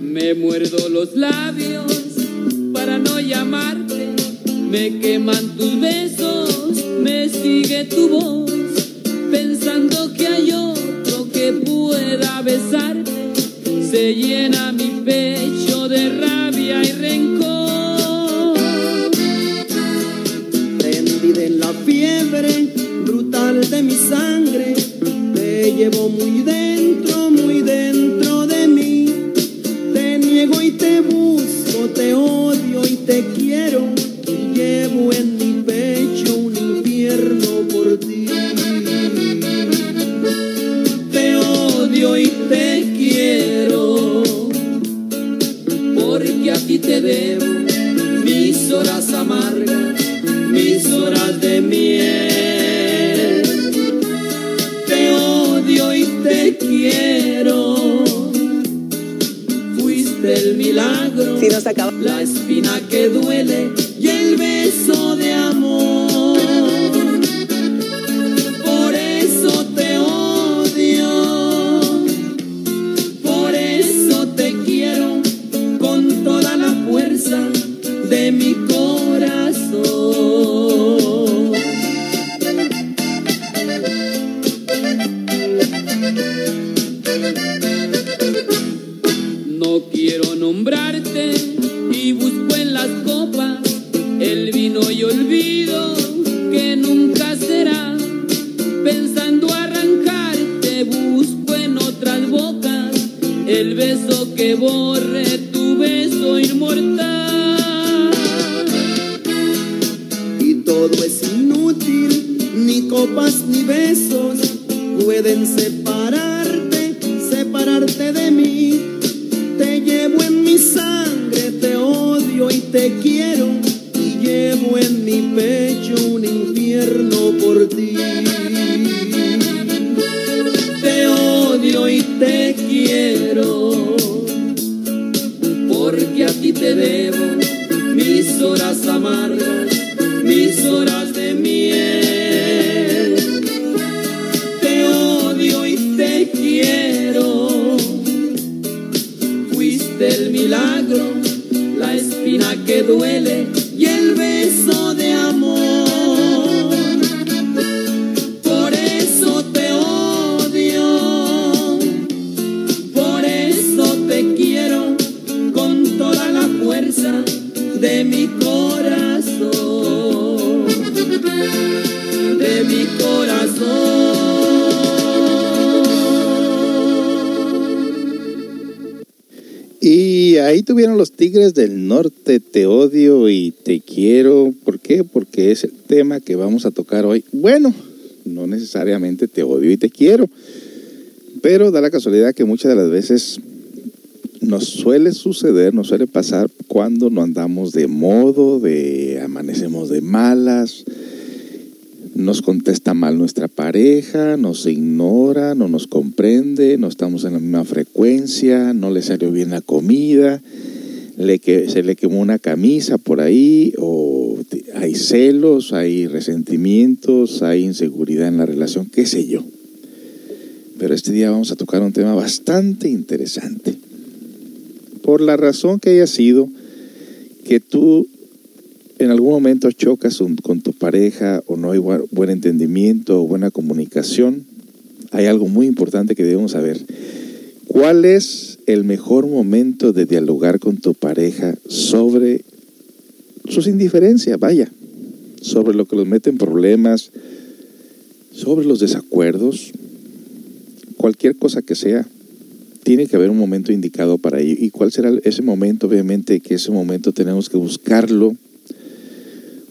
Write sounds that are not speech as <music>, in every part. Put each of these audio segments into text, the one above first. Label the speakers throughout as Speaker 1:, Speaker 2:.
Speaker 1: Me muerdo los labios para no llamarte, me queman tus besos, me sigue tu voz, pensando que hay otro que pueda besarte, se llena mi nombrarte y busco que
Speaker 2: vamos a tocar hoy. Bueno, no necesariamente te odio y te quiero, pero da la casualidad que muchas de las veces nos suele suceder, nos suele pasar cuando no andamos de modo, de amanecemos de malas, nos contesta mal nuestra pareja, nos ignora, no nos comprende, no estamos en la misma frecuencia, no le salió bien la comida, le que, se le quemó una camisa por ahí, o hay celos, hay resentimientos, hay inseguridad en la relación, qué sé yo. Pero este día vamos a tocar un tema bastante interesante. Por la razón que haya sido que tú en algún momento chocas con tu pareja o no hay buen entendimiento o buena comunicación, hay algo muy importante que debemos saber. ¿Cuál es el mejor momento de dialogar con tu pareja sobre sus indiferencias? Vaya, sobre lo que los mete en problemas, sobre los desacuerdos, cualquier cosa que sea. Tiene que haber un momento indicado para ello. ¿Y cuál será ese momento? Obviamente que ese momento tenemos que buscarlo.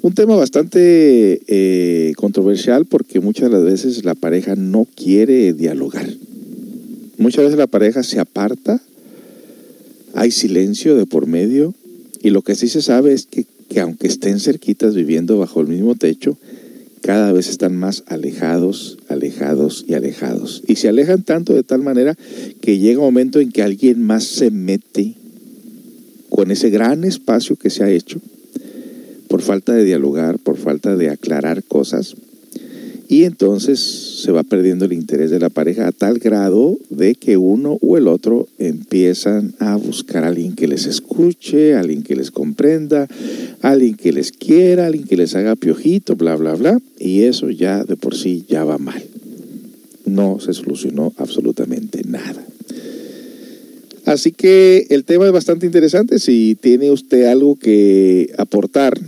Speaker 2: Un tema bastante eh, controversial porque muchas de las veces la pareja no quiere dialogar. Muchas veces la pareja se aparta, hay silencio de por medio y lo que sí se sabe es que, que aunque estén cerquitas viviendo bajo el mismo techo, cada vez están más alejados, alejados y alejados. Y se alejan tanto de tal manera que llega un momento en que alguien más se mete con ese gran espacio que se ha hecho por falta de dialogar, por falta de aclarar cosas, y entonces se va perdiendo el interés de la pareja a tal grado de que uno o el otro empiezan a buscar a alguien que les escuche, alguien que les comprenda, alguien que les quiera, alguien que les haga piojito, bla, bla, bla. Y eso ya de por sí ya va mal. No se solucionó absolutamente nada. Así que el tema es bastante interesante. Si tiene usted algo que aportar,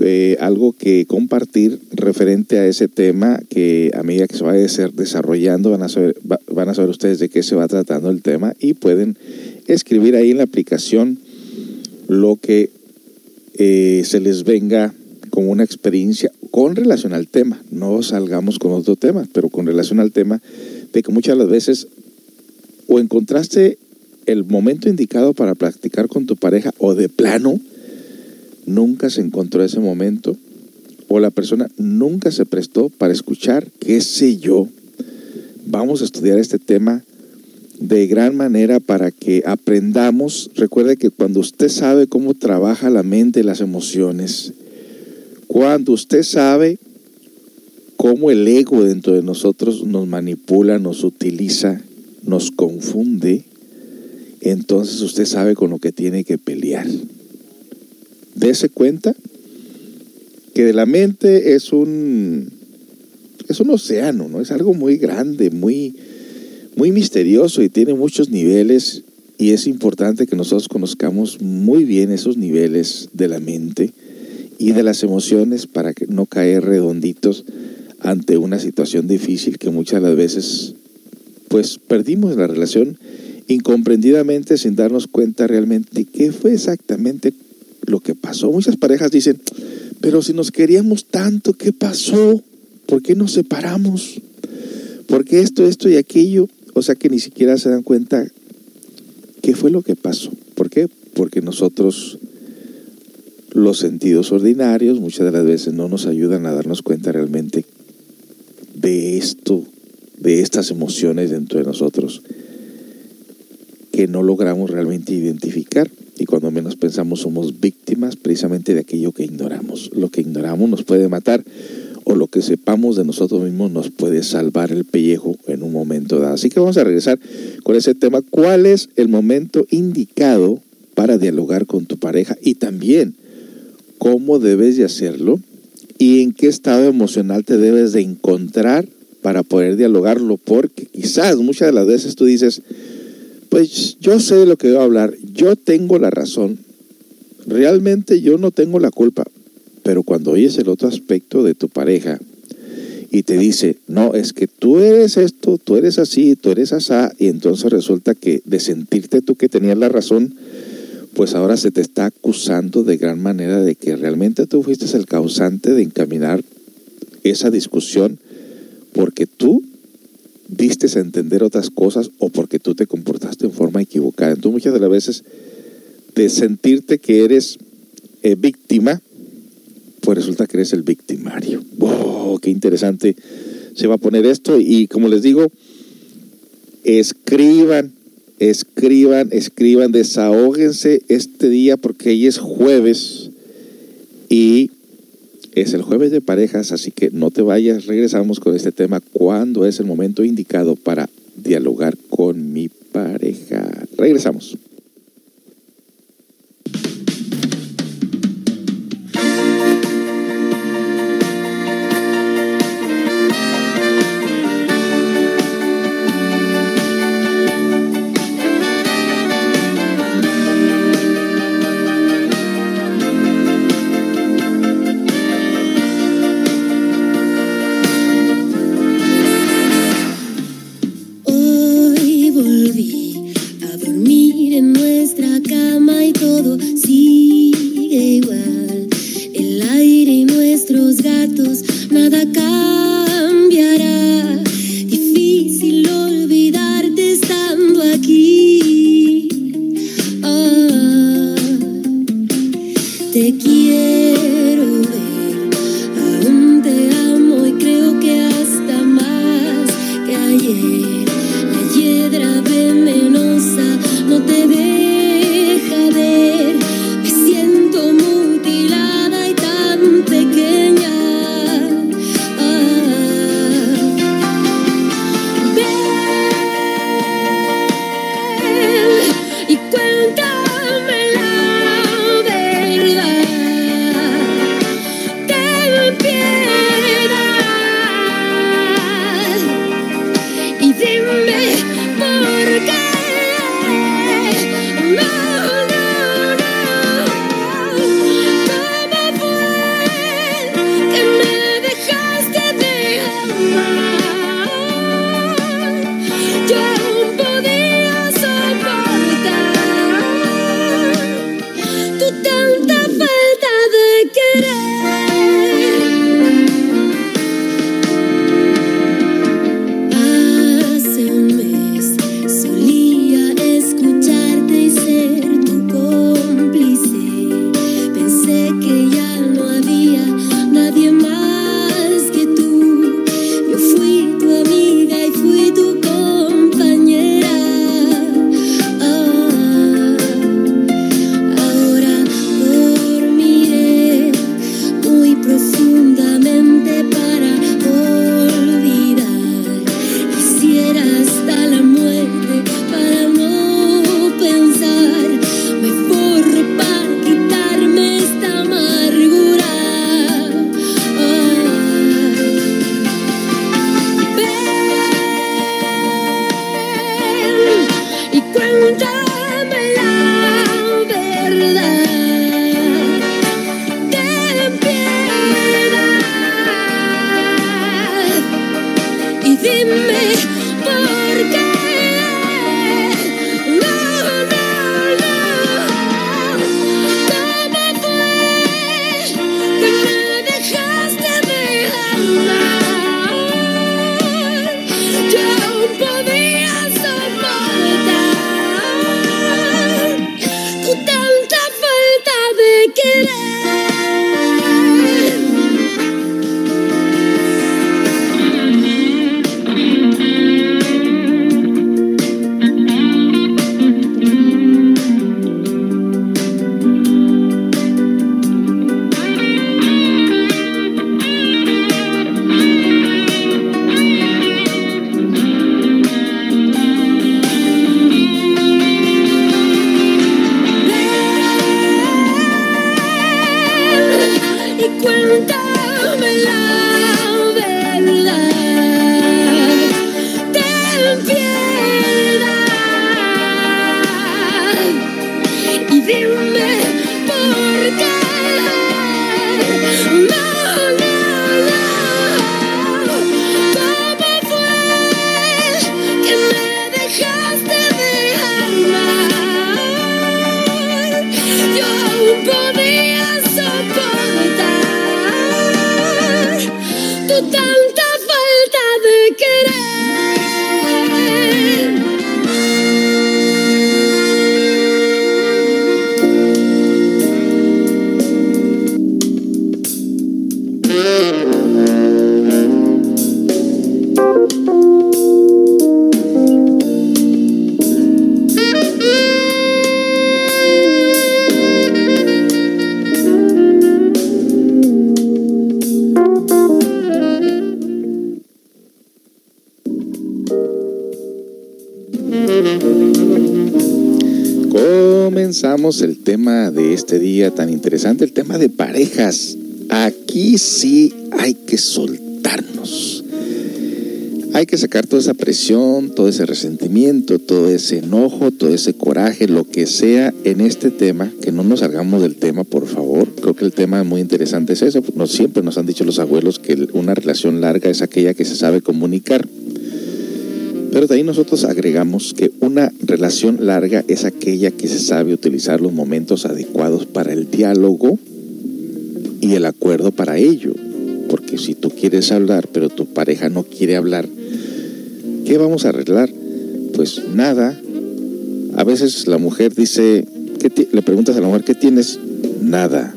Speaker 2: eh, algo que compartir referente a ese tema que a medida que se va a desarrollando van a, saber, van a saber ustedes de qué se va tratando el tema y pueden escribir ahí en la aplicación lo que eh, se les venga como una experiencia con relación al tema. No salgamos con otro tema, pero con relación al tema de que muchas de las veces o encontraste el momento indicado para practicar con tu pareja o de plano nunca se encontró ese momento o la persona nunca se prestó para escuchar, qué sé yo. Vamos a estudiar este tema de gran manera para que aprendamos. Recuerde que cuando usted sabe cómo trabaja la mente y las emociones, cuando usted sabe cómo el ego dentro de nosotros nos manipula, nos utiliza, nos confunde, entonces usted sabe con lo que tiene que pelear dése cuenta que la mente es un, es un océano, ¿no? Es algo muy grande, muy, muy misterioso y tiene muchos niveles y es importante que nosotros conozcamos muy bien esos niveles de la mente y de las emociones para que no caer redonditos ante una situación difícil que muchas de las veces pues perdimos la relación incomprendidamente sin darnos cuenta realmente qué fue exactamente lo que pasó. Muchas parejas dicen, pero si nos queríamos tanto, ¿qué pasó? ¿Por qué nos separamos? ¿Por qué esto, esto y aquello? O sea que ni siquiera se dan cuenta qué fue lo que pasó. ¿Por qué? Porque nosotros, los sentidos ordinarios, muchas de las veces no nos ayudan a darnos cuenta realmente de esto, de estas emociones dentro de nosotros que no logramos realmente identificar menos pensamos somos víctimas precisamente de aquello que ignoramos. Lo que ignoramos nos puede matar o lo que sepamos de nosotros mismos nos puede salvar el pellejo en un momento dado. Así que vamos a regresar con ese tema. ¿Cuál es el momento indicado para dialogar con tu pareja? Y también, ¿cómo debes de hacerlo? ¿Y en qué estado emocional te debes de encontrar para poder dialogarlo? Porque quizás muchas de las veces tú dices, pues yo sé de lo que voy a hablar, yo tengo la razón, realmente yo no tengo la culpa, pero cuando oyes el otro aspecto de tu pareja y te dice, no, es que tú eres esto, tú eres así, tú eres asá, y entonces resulta que de sentirte tú que tenías la razón, pues ahora se te está acusando de gran manera de que realmente tú fuiste el causante de encaminar esa discusión porque tú diste a entender otras cosas o porque tú te comportaste en forma equivocada. Entonces muchas de las veces de sentirte que eres eh, víctima, pues resulta que eres el victimario. ¡Wow! ¡Qué interesante se va a poner esto! Y como les digo, escriban, escriban, escriban, desahóguense este día porque hoy es jueves y es el jueves de parejas, así que no te vayas, regresamos con este tema, cuando es el momento indicado para dialogar con mi pareja. Regresamos. be el tema de este día tan interesante, el tema de parejas. Aquí sí hay que soltarnos. Hay que sacar toda esa presión, todo ese resentimiento, todo ese enojo, todo ese coraje, lo que sea en este tema, que no nos salgamos del tema, por favor. Creo que el tema muy interesante es eso. No, siempre nos han dicho los abuelos que una relación larga es aquella que se sabe comunicar. Pero de ahí nosotros agregamos que una relación larga es aquella que se sabe utilizar los momentos adecuados para el diálogo y el acuerdo para ello. Porque si tú quieres hablar, pero tu pareja no quiere hablar, ¿qué vamos a arreglar? Pues nada. A veces la mujer dice, ¿qué le preguntas a la mujer, ¿qué tienes? Nada.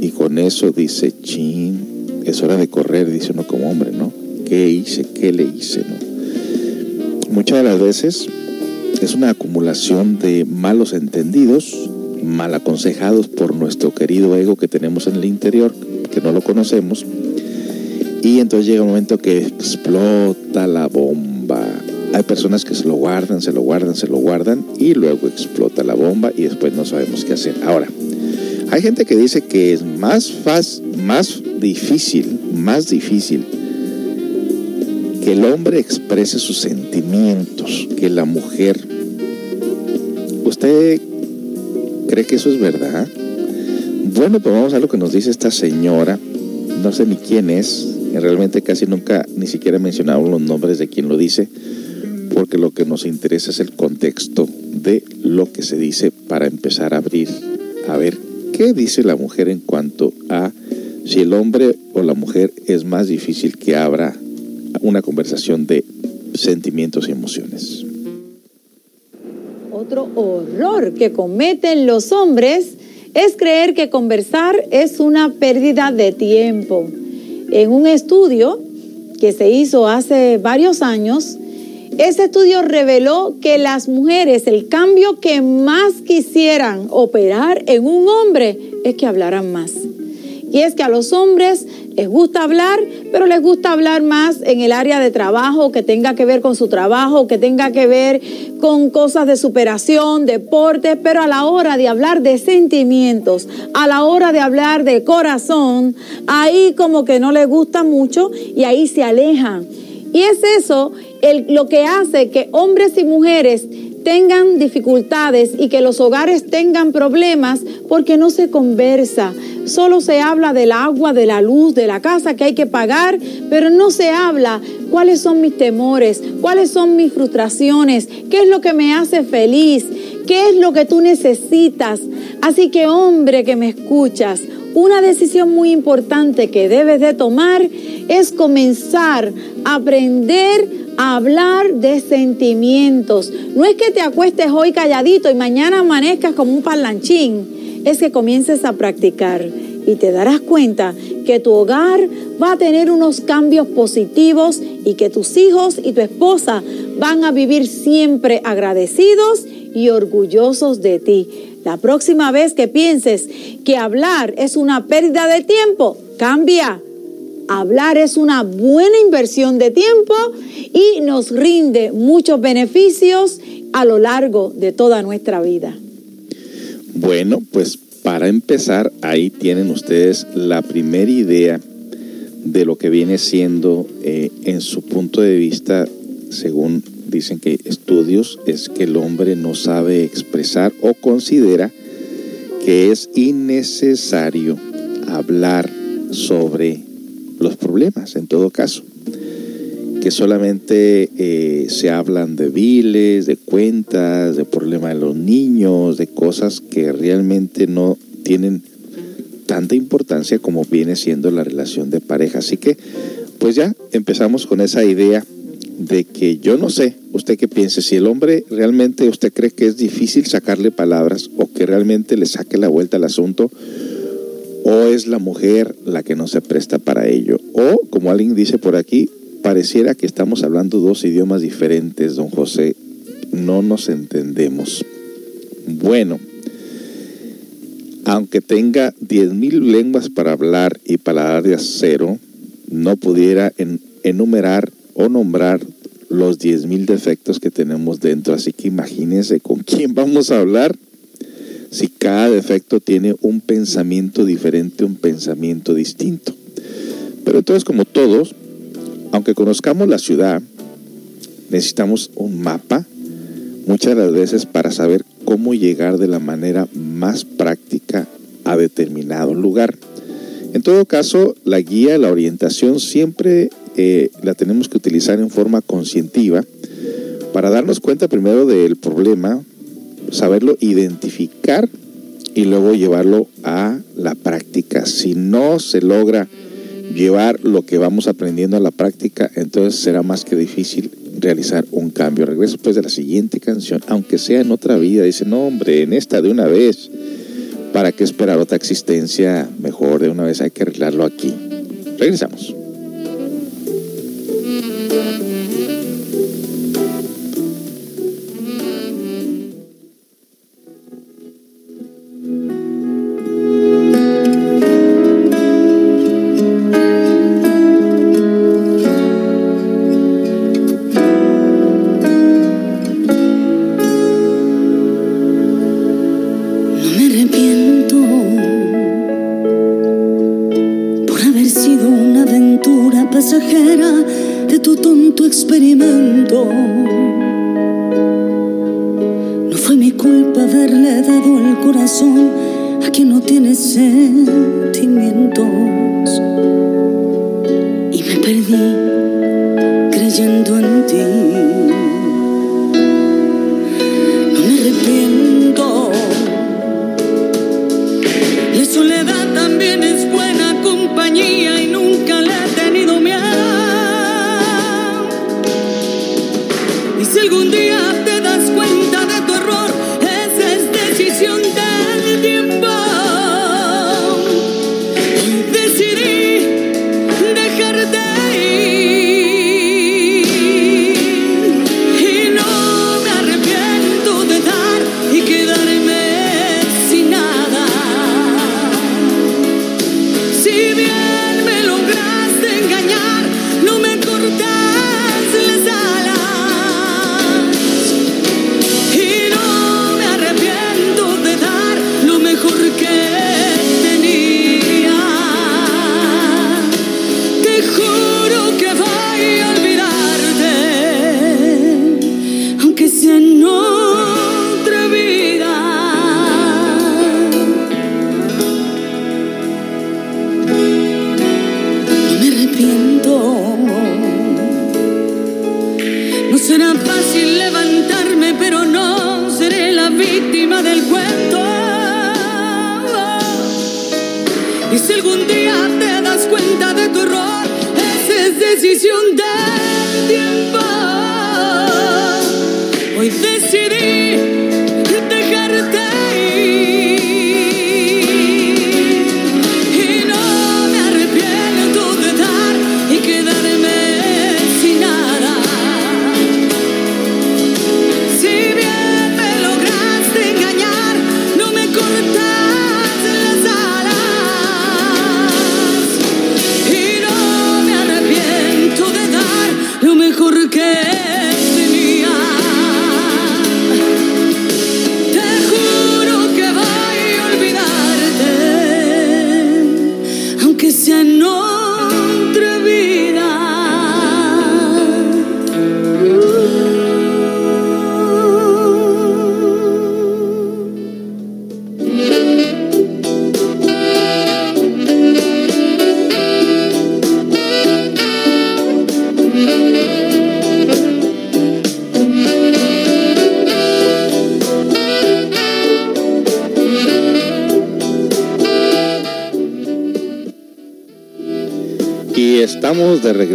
Speaker 2: Y con eso dice, chin, es hora de correr, dice uno como hombre, ¿no? ¿Qué hice? ¿Qué le hice? ¿no? Muchas de las veces es una acumulación de malos entendidos, mal aconsejados por nuestro querido ego que tenemos en el interior, que no lo conocemos, y entonces llega un momento que explota la bomba. Hay personas que se lo guardan, se lo guardan, se lo guardan y luego explota la bomba y después no sabemos qué hacer. Ahora, hay gente que dice que es más fácil, más difícil, más difícil que el hombre exprese sus sentimientos que la mujer. ¿Usted cree que eso es verdad? Bueno, pues vamos a lo que nos dice esta señora. No sé ni quién es. Realmente casi nunca ni siquiera mencionado los nombres de quien lo dice, porque lo que nos interesa es el contexto de lo que se dice para empezar a abrir, a ver qué dice la mujer en cuanto a si el hombre o la mujer es más difícil que abra una conversación de sentimientos y emociones.
Speaker 3: Otro horror que cometen los hombres es creer que conversar es una pérdida de tiempo. En un estudio que se hizo hace varios años, ese estudio reveló que las mujeres, el cambio que más quisieran operar en un hombre es que hablaran más. Y es que a los hombres les gusta hablar, pero les gusta hablar más en el área de trabajo, que tenga que ver con su trabajo, que tenga que ver con cosas de superación, deporte, pero a la hora de hablar de sentimientos, a la hora de hablar de corazón, ahí como que no les gusta mucho y ahí se alejan. Y es eso lo que hace que hombres y mujeres tengan dificultades y que los hogares tengan problemas porque no se conversa. Solo se habla del agua, de la luz, de la casa que hay que pagar, pero no se habla cuáles son mis temores, cuáles son mis frustraciones, qué es lo que me hace feliz, qué es lo que tú necesitas. Así que hombre que me escuchas, una decisión muy importante que debes de tomar es comenzar a aprender hablar de sentimientos. No es que te acuestes hoy calladito y mañana amanezcas como un parlanchín, es que comiences a practicar y te darás cuenta que tu hogar va a tener unos cambios positivos y que tus hijos y tu esposa van a vivir siempre agradecidos y orgullosos de ti. La próxima vez que pienses que hablar es una pérdida de tiempo, cambia hablar es una buena inversión de tiempo y nos rinde muchos beneficios a lo largo de toda nuestra vida.
Speaker 2: Bueno, pues para empezar, ahí tienen ustedes la primera idea de lo que viene siendo eh, en su punto de vista, según dicen que estudios, es que el hombre no sabe expresar o considera que es innecesario hablar sobre los problemas en todo caso. Que solamente eh, se hablan de biles, de cuentas, de problemas de los niños, de cosas que realmente no tienen tanta importancia como viene siendo la relación de pareja. Así que, pues ya empezamos con esa idea de que yo no sé, usted qué piense, si el hombre realmente usted cree que es difícil sacarle palabras o que realmente le saque la vuelta al asunto o es la mujer la que no se presta para ello, o como alguien dice por aquí, pareciera que estamos hablando dos idiomas diferentes, don José, no nos entendemos. Bueno, aunque tenga 10.000 lenguas para hablar y palabras de acero, no pudiera enumerar o nombrar los 10.000 defectos que tenemos dentro. Así que imagínense con quién vamos a hablar cada defecto tiene un pensamiento diferente, un pensamiento distinto. Pero entonces, como todos, aunque conozcamos la ciudad, necesitamos un mapa muchas de las veces para saber cómo llegar de la manera más práctica a determinado lugar. En todo caso, la guía, la orientación siempre eh, la tenemos que utilizar en forma conscientiva para darnos cuenta primero del problema, saberlo identificar y luego llevarlo a la práctica. Si no se logra llevar lo que vamos aprendiendo a la práctica, entonces será más que difícil realizar un cambio. Regreso pues, de la siguiente canción, aunque sea en otra vida, dice, no hombre, en esta de una vez, ¿para qué esperar otra existencia? Mejor de una vez hay que arreglarlo aquí. Regresamos.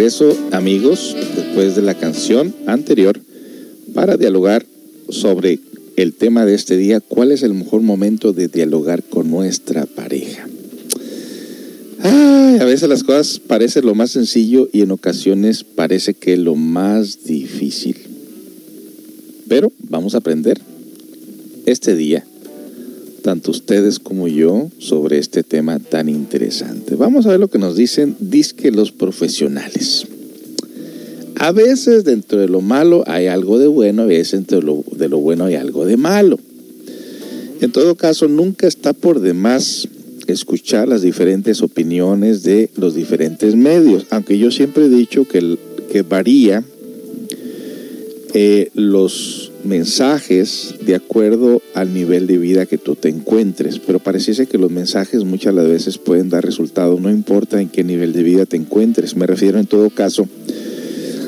Speaker 2: Regreso, amigos, después de la canción anterior, para dialogar sobre el tema de este día, cuál es el mejor momento de dialogar con nuestra pareja. A veces las cosas parecen lo más sencillo y en ocasiones parece que lo más difícil. Pero vamos a aprender este día, ustedes como yo, sobre este tema tan interesante. Vamos a ver lo que nos dicen disque los profesionales. A veces dentro de lo malo hay algo de bueno, a veces dentro de lo, de lo bueno hay algo de malo. En todo caso, nunca está por demás escuchar las diferentes opiniones de los diferentes medios, aunque yo siempre he dicho que, que varía eh, los mensajes de acuerdo al nivel de vida que tú te encuentres, pero pareciese que los mensajes muchas veces pueden dar resultados, no importa en qué nivel de vida te encuentres, me refiero en todo caso,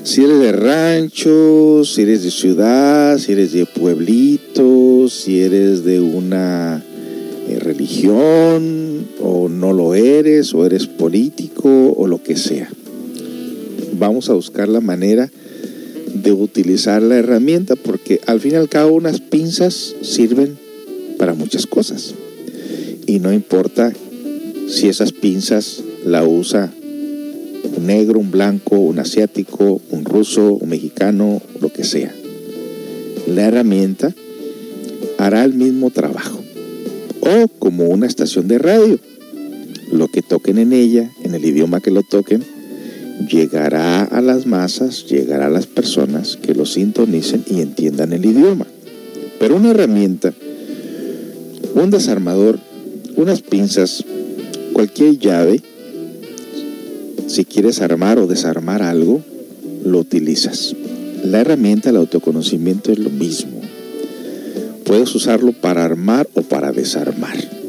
Speaker 2: si eres de rancho, si eres de ciudad, si eres de pueblito, si eres de una eh, religión o no lo eres, o eres político o lo que sea. Vamos a buscar la manera utilizar la herramienta porque al fin y al cabo unas pinzas sirven para muchas cosas. Y no importa si esas pinzas la usa un negro, un blanco, un asiático, un ruso, un mexicano, lo que sea. La herramienta hará el mismo trabajo. O como una estación de radio. Lo que toquen en ella, en el idioma que lo toquen, llegará a las masas, llegará a las personas que lo sintonicen y entiendan el idioma. Pero una herramienta, un desarmador, unas pinzas, cualquier llave, si quieres armar o desarmar algo, lo utilizas. La herramienta del autoconocimiento es lo mismo. Puedes usarlo para armar o para desarmar.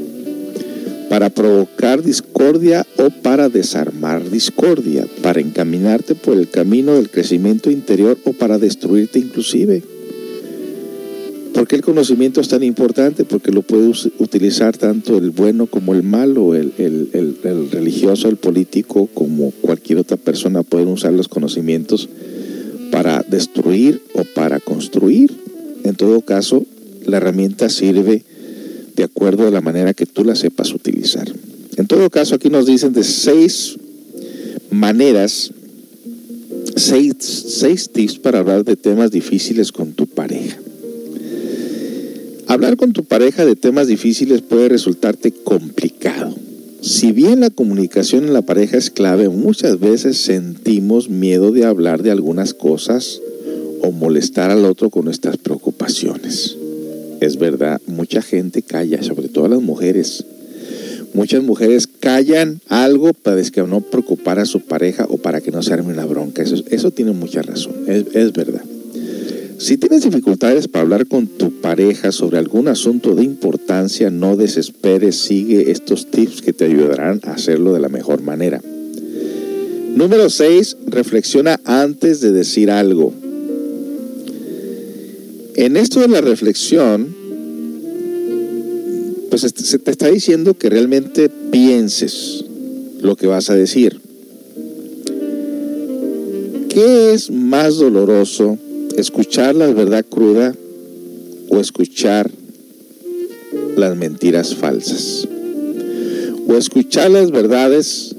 Speaker 2: Para provocar discordia o para desarmar discordia. Para encaminarte por el camino del crecimiento interior o para destruirte inclusive. ¿Por qué el conocimiento es tan importante? Porque lo puede utilizar tanto el bueno como el malo, el, religioso, el político, como cualquier otra persona pueden usar los conocimientos para destruir o para construir. En todo caso, la herramienta sirve de acuerdo a la manera que tú la sepas utilizar. En todo caso, aquí nos dicen de seis maneras, seis, seis tips para hablar de temas difíciles con tu pareja. Hablar con tu pareja de temas difíciles puede resultarte complicado. Si bien la comunicación en la pareja es clave, muchas veces sentimos miedo de hablar de algunas cosas o molestar al otro con nuestras preocupaciones. Es verdad, mucha gente calla, sobre todo las mujeres. Muchas mujeres callan algo para que no preocupar a su pareja o para que no se arme una bronca. Eso, eso tiene mucha razón, es verdad. Si tienes dificultades para hablar con tu pareja sobre algún asunto de importancia, no desesperes, sigue estos tips que te ayudarán a hacerlo de la mejor manera. Número 6. Reflexiona antes de decir algo. En esto de la reflexión, pues se te está diciendo que realmente pienses lo que vas a decir. ¿Qué es más doloroso escuchar la verdad cruda o escuchar las mentiras falsas. O escuchar las verdades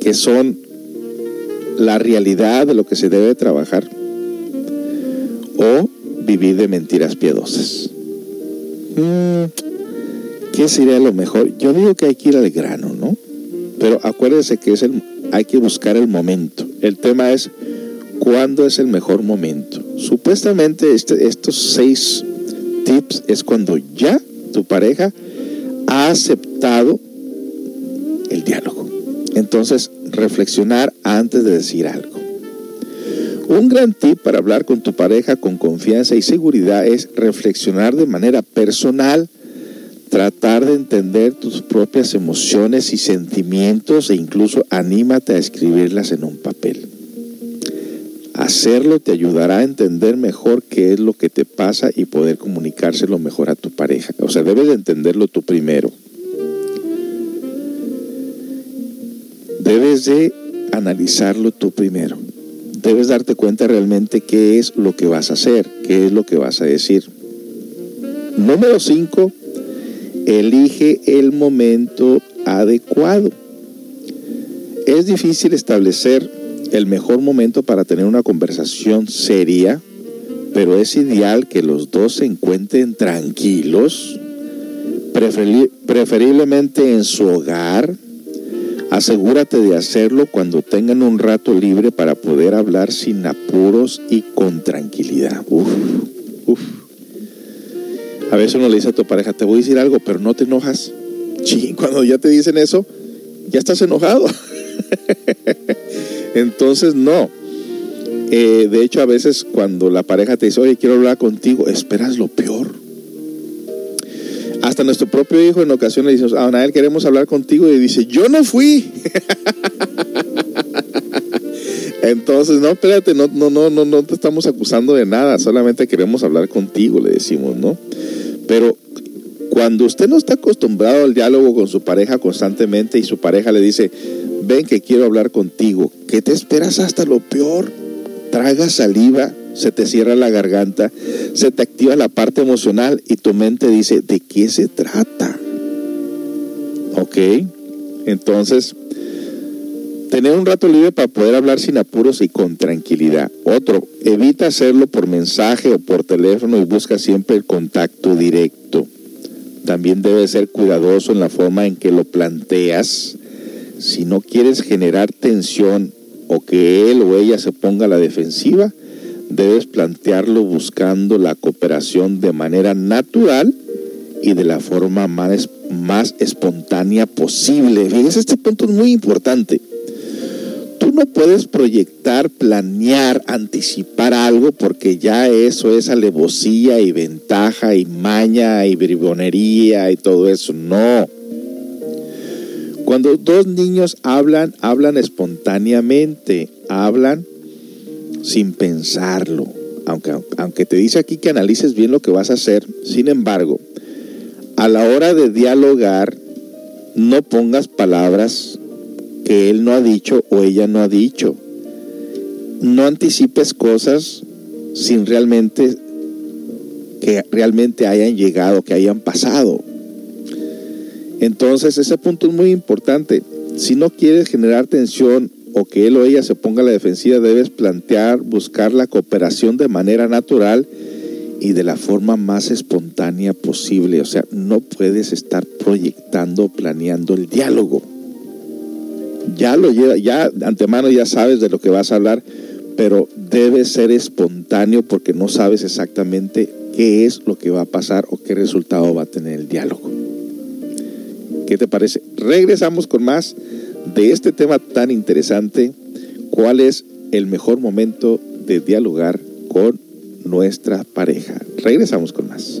Speaker 2: que son la realidad de lo que se debe trabajar. O vivir de mentiras piadosas. Mm, ¿Qué sería lo mejor? Yo digo que hay que ir al grano, ¿no? Pero acuérdense que es el, hay que buscar el momento. El tema es ¿Cuándo es el mejor momento? Supuestamente este, estos seis tips es cuando ya tu pareja ha aceptado el diálogo. Entonces, reflexionar antes de decir algo. Un gran tip para hablar con tu pareja con confianza y seguridad es reflexionar de manera personal, tratar de entender tus propias emociones y sentimientos e incluso anímate a escribirlas en un papel. Hacerlo te ayudará a entender mejor qué es lo que te pasa y poder comunicárselo mejor a tu pareja. O sea, debes de entenderlo tú primero. Debes de analizarlo tú primero. Debes darte cuenta realmente qué es lo que vas a hacer, qué es lo que vas a decir. Número 5. Elige el momento adecuado. Es difícil establecer el mejor momento para tener una conversación seria, pero es ideal que los dos se encuentren tranquilos, preferiblemente en su hogar. Asegúrate de hacerlo cuando tengan un rato libre para poder hablar sin apuros y con tranquilidad. Uf, uf. A veces uno le dice a tu pareja, te voy a decir algo, pero no te enojas. Sí, <laughs> cuando ya te dicen eso, ya estás enojado. <laughs> Entonces, no. Eh, de hecho, a veces cuando la pareja te dice, oye, quiero hablar contigo, esperas lo peor. Hasta nuestro propio hijo en ocasiones le dice, a él queremos hablar contigo y dice, yo no fui. <laughs> Entonces, no, espérate, no, no, no, no, no te estamos acusando de nada, solamente queremos hablar contigo, le decimos, ¿no? Pero cuando usted no está acostumbrado al diálogo con su pareja constantemente y su pareja le dice, ven que quiero hablar contigo, ¿qué te esperas hasta lo peor? Traga saliva, se te cierra la garganta, se te activa la parte emocional y tu mente dice, ¿de qué se trata? ¿Ok? Entonces, tener un rato libre para poder hablar sin apuros y con tranquilidad. Otro, evita hacerlo por mensaje o por teléfono y busca siempre el contacto directo. También debes ser cuidadoso en la forma en que lo planteas si no quieres generar tensión o que él o ella se ponga a la defensiva, debes plantearlo buscando la cooperación de manera natural y de la forma más, más espontánea posible. Fíjense, este punto es muy importante. No puedes proyectar, planear, anticipar algo porque ya eso es alevosía y ventaja y maña y bribonería y todo eso. No. Cuando dos niños hablan, hablan espontáneamente, hablan sin pensarlo. Aunque, aunque te dice aquí que analices bien lo que vas a hacer, sin embargo, a la hora de dialogar, no pongas palabras que él no ha dicho o ella no ha dicho. No anticipes cosas sin realmente que realmente hayan llegado, que hayan pasado. Entonces ese punto es muy importante. Si no quieres generar tensión o que él o ella se ponga a la defensiva, debes plantear, buscar la cooperación de manera natural y de la forma más espontánea posible. O sea, no puedes estar proyectando, planeando el diálogo. Ya lo lleva, ya de antemano ya sabes de lo que vas a hablar, pero debe ser espontáneo porque no sabes exactamente qué es lo que va a pasar o qué resultado va a tener el diálogo. ¿Qué te parece? Regresamos con más de este tema tan interesante. ¿Cuál es el mejor momento de dialogar con nuestra pareja? Regresamos con más.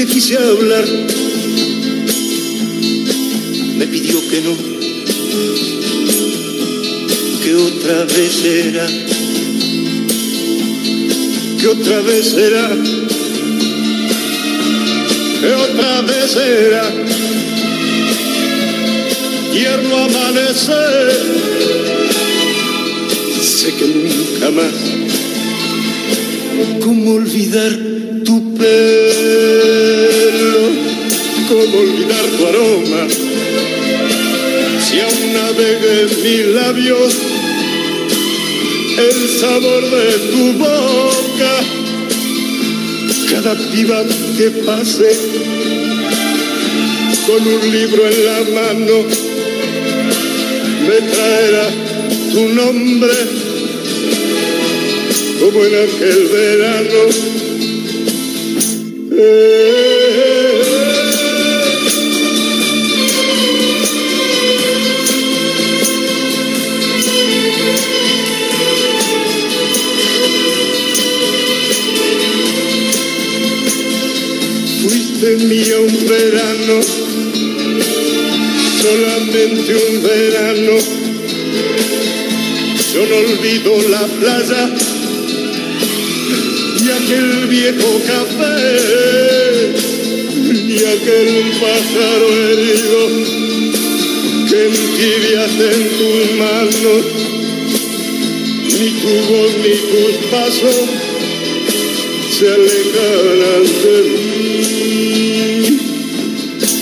Speaker 4: le quise hablar. Me pidió que no, que otra vez era, que otra vez era, que otra vez era tierno amanecer. Sé que nunca más, ¿cómo olvidar tu pelo? ¿Cómo olvidar tu aroma? Si aún navega en mis labios el sabor de tu boca, cada piba que pase con un libro en la mano me traerá tu nombre como en aquel verano. Fuiste mía un verano solamente un verano. Yo no olvido la playa y aquel viejo café y aquel pájaro herido que entibiaste en tus manos. Ni tu voz ni tus pasos se alejarán de mí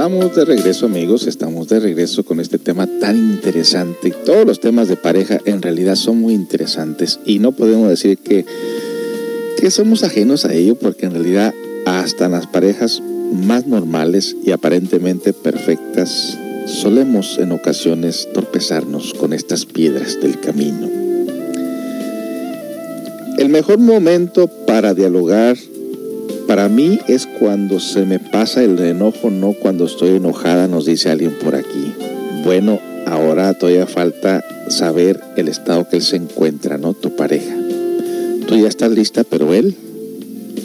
Speaker 2: Estamos de regreso amigos, estamos de regreso con este tema tan interesante. Todos los temas de pareja en realidad son muy interesantes y no podemos decir que, que somos ajenos a ello porque en realidad hasta en las parejas más normales y aparentemente perfectas, solemos en ocasiones torpezarnos con estas piedras del camino. El mejor momento para dialogar para mí es cuando se me pasa el enojo, no cuando estoy enojada, nos dice alguien por aquí. Bueno, ahora todavía falta saber el estado que él se encuentra, ¿no? Tu pareja. Tú ya estás lista, pero él,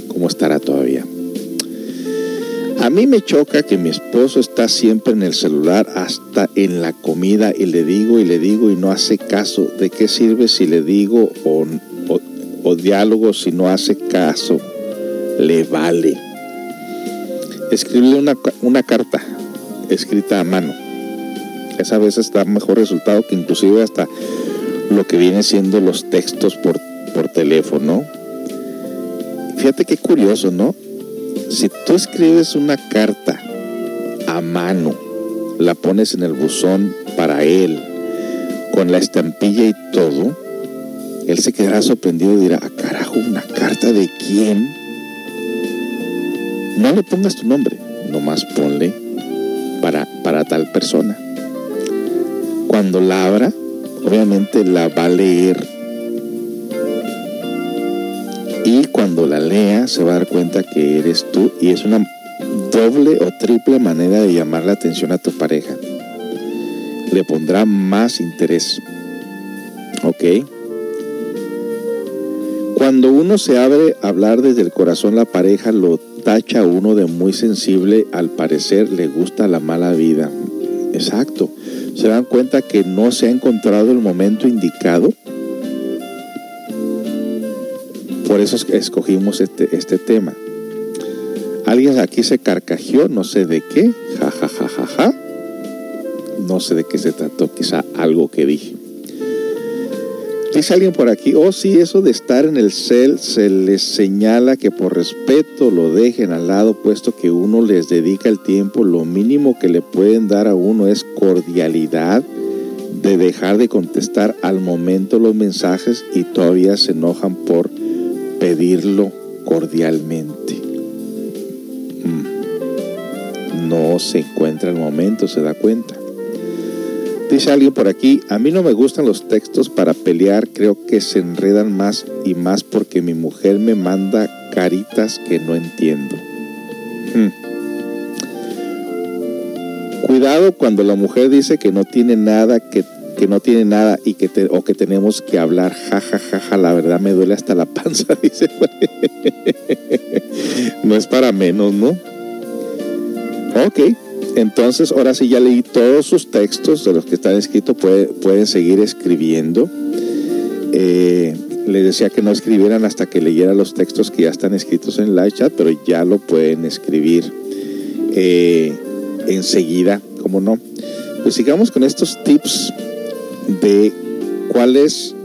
Speaker 2: ¿cómo estará todavía? A mí me choca que mi esposo está siempre en el celular hasta en la comida y le digo y le digo y no hace caso. ¿De qué sirve si le digo o, o diálogo si no hace caso? Le vale. Escribirle una, una carta escrita a mano. Esa vez da mejor resultado que inclusive hasta lo que viene siendo los textos por, por teléfono. Fíjate qué curioso, ¿no? Si tú escribes una carta a mano, la pones en el buzón para él, con la estampilla y todo, él se quedará sorprendido y dirá, ah, carajo, ¿una carta de quién? No le pongas tu nombre, nomás ponle para, para tal persona. Cuando la abra, obviamente la va a leer. Y cuando la lea, se va a dar cuenta que eres tú y es una doble o triple manera de llamar la atención a tu pareja. Le pondrá más interés. ¿Ok? Cuando uno se abre a hablar desde el corazón, la pareja lo tacha uno de muy sensible, al parecer le gusta la mala vida. Exacto. ¿Se dan cuenta que no se ha encontrado el momento indicado? Por eso escogimos este, este tema. Alguien aquí se carcajeó, no sé de qué, ja, ja, ja, ja, ja. No sé de qué se trató, quizá algo que dije. Dice alguien por aquí, oh sí, eso de estar en el cel se les señala que por respeto lo dejen al lado, puesto que uno les dedica el tiempo, lo mínimo que le pueden dar a uno es cordialidad de dejar de contestar al momento los mensajes y todavía se enojan por pedirlo cordialmente. Mm. No se encuentra el momento, se da cuenta. Dice alguien por aquí, a mí no me gustan los textos para pelear, creo que se enredan más y más porque mi mujer me manda caritas que no entiendo. Hmm. Cuidado cuando la mujer dice que no tiene nada, que, que no tiene nada y que o que tenemos que hablar. Ja, ja, ja, ja, la verdad me duele hasta la <laughs> panza, dice. <laughs> no es para menos, ¿no? Ok. Entonces, ahora sí ya leí todos sus textos de los que están escritos, pueden seguir escribiendo. Eh, les decía que no escribieran hasta que leyera los textos que ya están escritos en live chat, pero ya lo pueden escribir eh, enseguida, como no. Pues sigamos con estos tips de cuáles,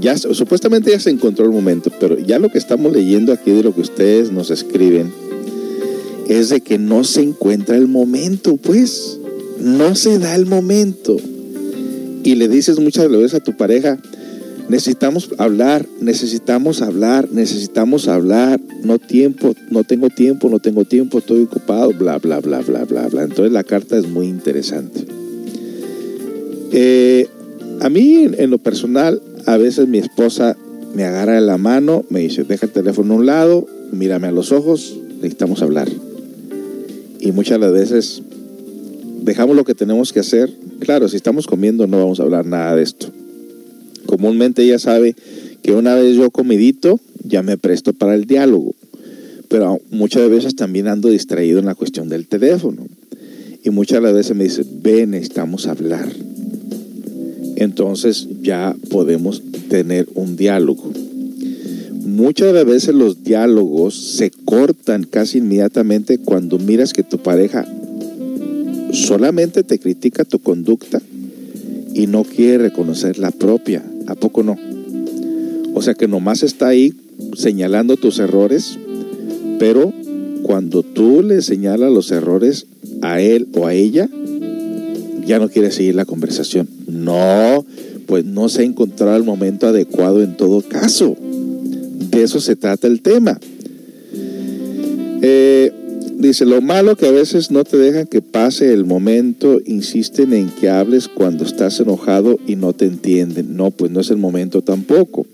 Speaker 2: ya supuestamente ya se encontró el momento, pero ya lo que estamos leyendo aquí de lo que ustedes nos escriben, es de que no se encuentra el momento, pues. No se da el momento. Y le dices muchas veces a tu pareja, necesitamos hablar, necesitamos hablar, necesitamos hablar, no tiempo, no tengo tiempo, no tengo tiempo, estoy ocupado, bla, bla, bla, bla, bla, bla. Entonces la carta es muy interesante. Eh, a mí, en lo personal, a veces mi esposa me agarra de la mano, me dice, deja el teléfono a un lado, mírame a los ojos, necesitamos hablar y muchas veces dejamos lo que tenemos que hacer. Claro, si estamos comiendo no vamos a hablar nada de esto. Comúnmente ella sabe que una vez yo comidito ya me presto para el diálogo, pero muchas veces también ando distraído en la cuestión del teléfono. Y muchas veces me dice, ven, necesitamos hablar. Entonces ya podemos tener un diálogo. Muchas veces los diálogos se cortan casi inmediatamente cuando miras que tu pareja solamente te critica tu conducta y no quiere reconocer la propia. ¿A poco no? O sea que nomás está ahí señalando tus errores, pero cuando tú le señalas los errores a él o a ella, ya no quiere seguir la conversación. No, pues no se ha encontrado el momento adecuado en todo caso. De eso se trata el tema. Eh, Dice, lo malo que a veces no te dejan que pase el momento, insisten en que hables cuando estás enojado y no te entienden. No, pues no es el momento tampoco.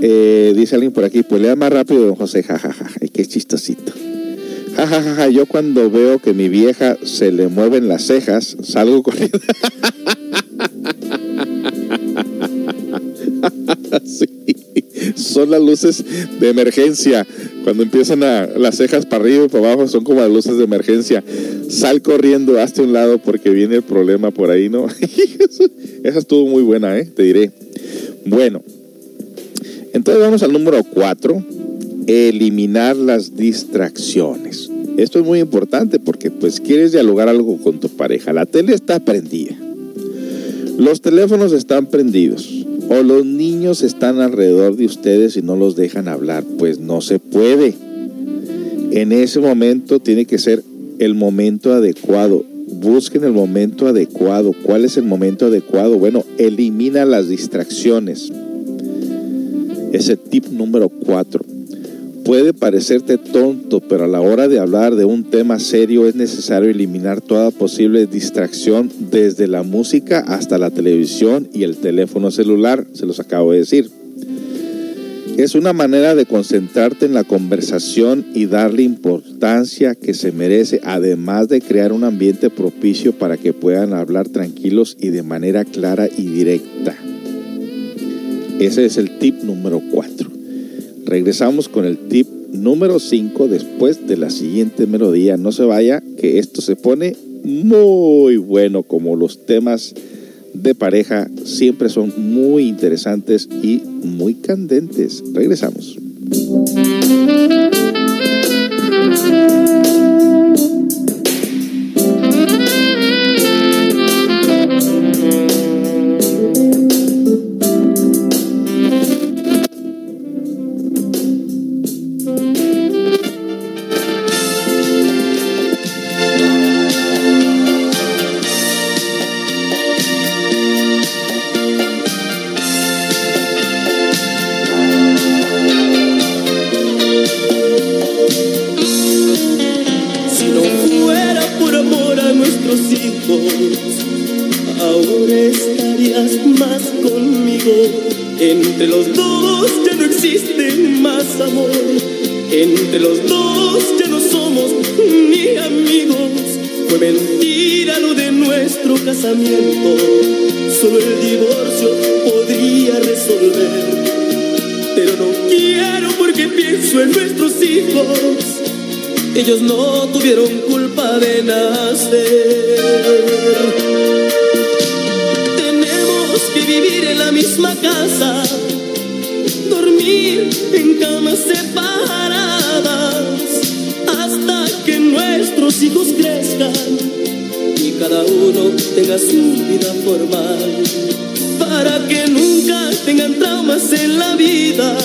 Speaker 2: Eh, dice alguien por aquí, pues lea más rápido, don José, jajaja, ja, qué chistosito. Jajajaja, ja, ja, yo cuando veo que mi vieja se le mueven las cejas, salgo corriendo. <laughs> sí, son las luces de emergencia. Cuando empiezan a, las cejas para arriba y para abajo, son como las luces de emergencia. Sal corriendo, hazte un lado porque viene el problema por ahí, ¿no? <laughs> Esa estuvo muy buena, ¿eh? Te diré. Bueno, entonces vamos al número 4, eliminar las distracciones. Esto es muy importante porque pues quieres dialogar algo con tu pareja. La tele está prendida. Los teléfonos están prendidos o los niños están alrededor de ustedes y no los dejan hablar, pues no se puede. En ese momento tiene que ser el momento adecuado. Busquen el momento adecuado. ¿Cuál es el momento adecuado? Bueno, elimina las distracciones. Ese tip número cuatro. Puede parecerte tonto, pero a la hora de hablar de un tema serio es necesario eliminar toda posible distracción desde la música hasta la televisión y el teléfono celular, se los acabo de decir. Es una manera de concentrarte en la conversación y darle importancia que se merece, además de crear un ambiente propicio para que puedan hablar tranquilos y de manera clara y directa. Ese es el tip número 4. Regresamos con el tip número 5 después de la siguiente melodía. No se vaya, que esto se pone muy bueno como los temas de pareja siempre son muy interesantes y muy candentes. Regresamos. Entre los
Speaker 5: dos ya no existe más amor. Entre los dos ya no somos ni amigos. Fue mentira lo
Speaker 2: de nuestro
Speaker 5: casamiento. Solo el divorcio podría resolver. Pero no quiero porque pienso en nuestros hijos. Ellos no tuvieron culpa de nacer. Tenemos que vivir en la misma casa en
Speaker 2: camas separadas hasta que
Speaker 5: nuestros hijos crezcan y cada uno tenga su vida formal para
Speaker 2: que nunca tengan traumas en
Speaker 5: la vida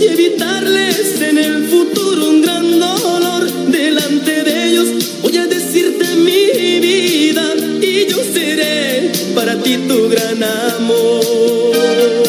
Speaker 5: y evitarles en el futuro un gran dolor delante de ellos. Voy
Speaker 2: a
Speaker 5: decirte mi vida y yo seré para ti tu gran amor.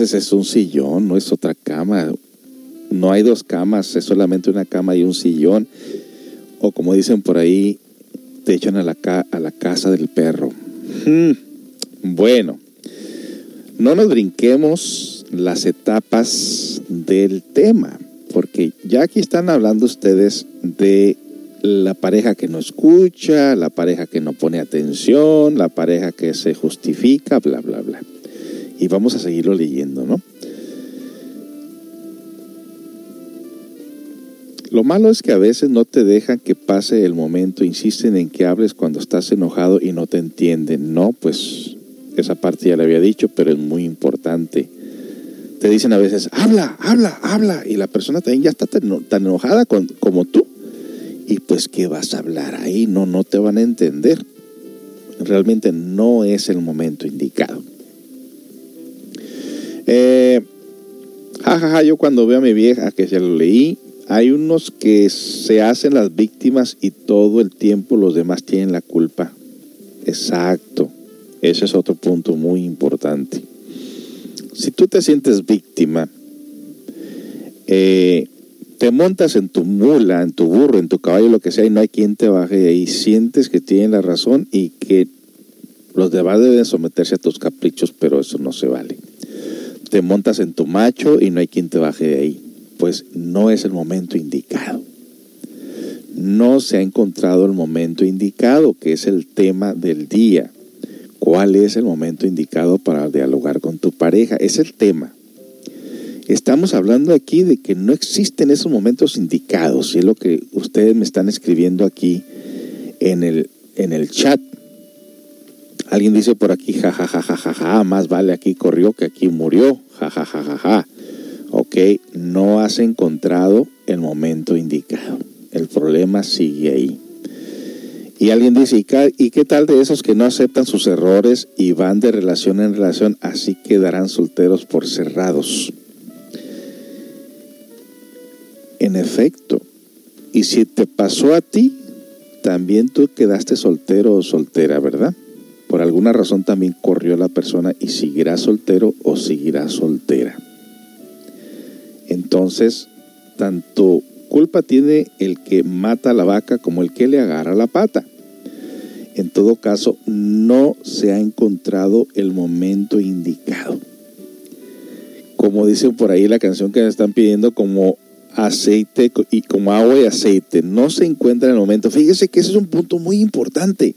Speaker 2: Veces es un sillón, no es otra cama. No hay dos camas, es solamente una cama y un sillón. O como dicen por ahí, te echan a la, a la casa del perro. Hmm. Bueno, no nos brinquemos las etapas del tema, porque ya aquí están hablando ustedes de la pareja que no escucha, la pareja que no pone atención, la pareja que se justifica, bla, bla, vamos a seguirlo leyendo, ¿no? Lo malo es que a veces no te dejan que pase el momento, insisten en que hables cuando estás enojado y no te entienden. No, pues esa parte ya le había dicho, pero es muy importante. Te dicen a veces, habla, habla, habla, y la persona también ya está tan, enojada como tú y pues, ¿qué vas a hablar ahí? No, no te van a entender. Realmente no es el momento indicado. Eh, jajaja, yo cuando veo a mi vieja, que ya lo leí, hay unos que se hacen las víctimas y todo el tiempo los demás tienen la culpa. Exacto. Ese es otro punto muy importante. Si tú te sientes víctima, eh, te montas en tu mula, en tu burro, en tu caballo, lo que sea, y no hay quien te baje de ahí. Sientes que tienen la razón y que los demás deben someterse a tus caprichos, pero eso no se vale. Te montas en tu macho y no hay quien te baje de ahí. Pues no es el momento indicado. No se ha encontrado el momento indicado, que es el tema del día. ¿Cuál es el momento indicado para dialogar con tu pareja? Es el tema. Estamos hablando aquí de que no existen esos momentos indicados, y es lo que ustedes me están escribiendo aquí en el, en el chat. Alguien dice por aquí, jajajajaja, más vale aquí corrió que aquí murió, jajajajaja. Ok, no has encontrado el momento indicado. El problema sigue ahí. Y alguien dice, ¿y qué tal de esos que no aceptan sus errores y van de relación en relación, así quedarán solteros por cerrados? En efecto, y si te pasó a ti, también tú quedaste soltero o soltera, ¿verdad? Por alguna razón también corrió la persona y seguirá soltero o seguirá soltera. Entonces, tanto culpa tiene el que mata a la vaca como el que le agarra la pata. En todo caso, no se ha encontrado el momento indicado. Como dicen por ahí la canción que me están pidiendo, como aceite y como agua y aceite. No se encuentra en el momento. Fíjese que ese es un punto muy importante.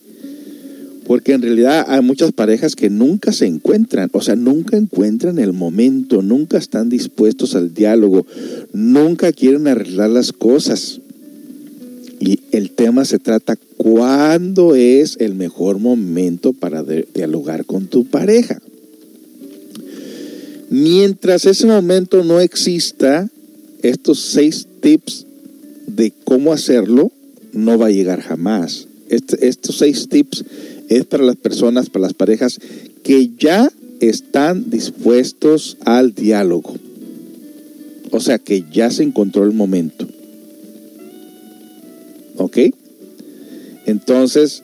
Speaker 2: Porque en realidad hay muchas parejas que nunca se encuentran, o sea, nunca encuentran el momento, nunca están dispuestos al diálogo, nunca quieren arreglar las cosas. Y el tema se trata cuándo es el mejor momento para dialogar con tu pareja. Mientras ese momento no exista, estos seis tips de cómo hacerlo no va a llegar jamás. Estos seis tips es para las personas, para las parejas que ya están dispuestos al diálogo. O sea, que ya se encontró el momento. ¿Ok? Entonces,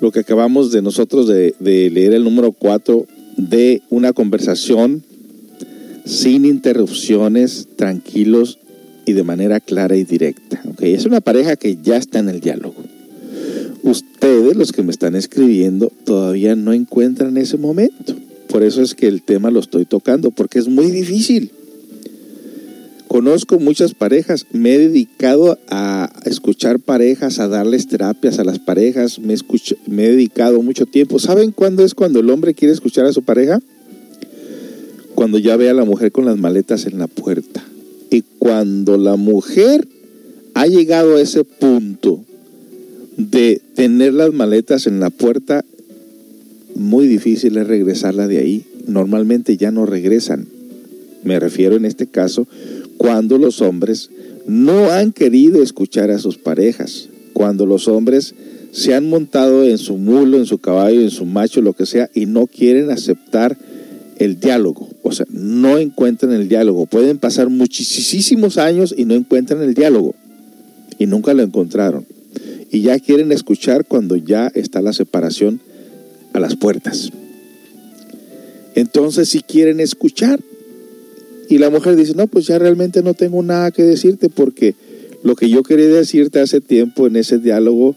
Speaker 2: lo que acabamos de nosotros de, leer el número cuatro de una conversación sin interrupciones, tranquilos y de manera clara y directa. ¿okay? Es una pareja que ya está en el diálogo. Ustedes, los que me están escribiendo, todavía no encuentran ese momento. Por eso es que el tema lo estoy tocando, porque es muy difícil. Conozco muchas parejas, me he dedicado a escuchar parejas, a darles terapias a las parejas, me, me he dedicado mucho tiempo. ¿Saben cuándo es cuando el hombre quiere escuchar a su pareja? Cuando ya ve a la mujer con las maletas en la puerta. Y cuando la mujer ha llegado a ese punto de tener las maletas en la puerta, muy difícil es regresarla de ahí. Normalmente ya no regresan. Me refiero en este caso cuando los hombres no han querido escuchar a sus parejas, cuando los hombres se han montado en su mulo, en su caballo, en su macho, lo que sea, y no quieren aceptar el diálogo. O sea, no encuentran el diálogo. Pueden pasar muchísimos años y no encuentran el diálogo. Y nunca lo encontraron. Y ya quieren escuchar cuando ya está la separación a las puertas. Entonces, si quieren escuchar, y la mujer dice, no, pues ya realmente no tengo nada que decirte porque lo que yo quería decirte hace tiempo en ese diálogo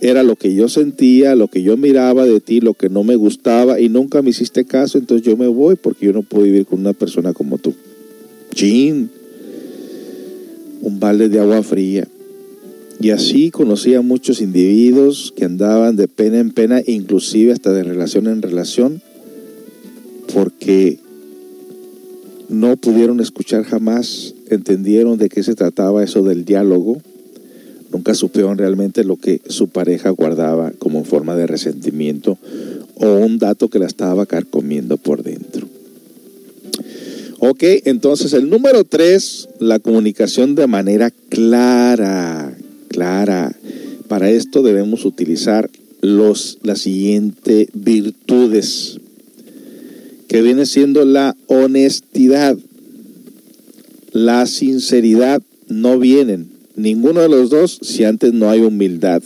Speaker 2: era lo que yo sentía, lo que yo miraba de ti, lo que no me gustaba y nunca me hiciste caso, entonces yo me voy porque yo no puedo vivir con una persona como tú. Chin, un balde de agua fría. Y así conocí a muchos individuos que andaban de pena en pena, inclusive hasta de relación en relación, porque no pudieron escuchar jamás, entendieron de qué se trataba eso del diálogo Nunca supieron realmente lo que su pareja guardaba como forma de resentimiento o un dato que la estaba carcomiendo por dentro. Ok, entonces el número tres, la comunicación de manera clara, clara. Para esto debemos utilizar los, las siguientes virtudes, que viene siendo la honestidad, la sinceridad, no vienen ninguno de los dos si antes no hay humildad.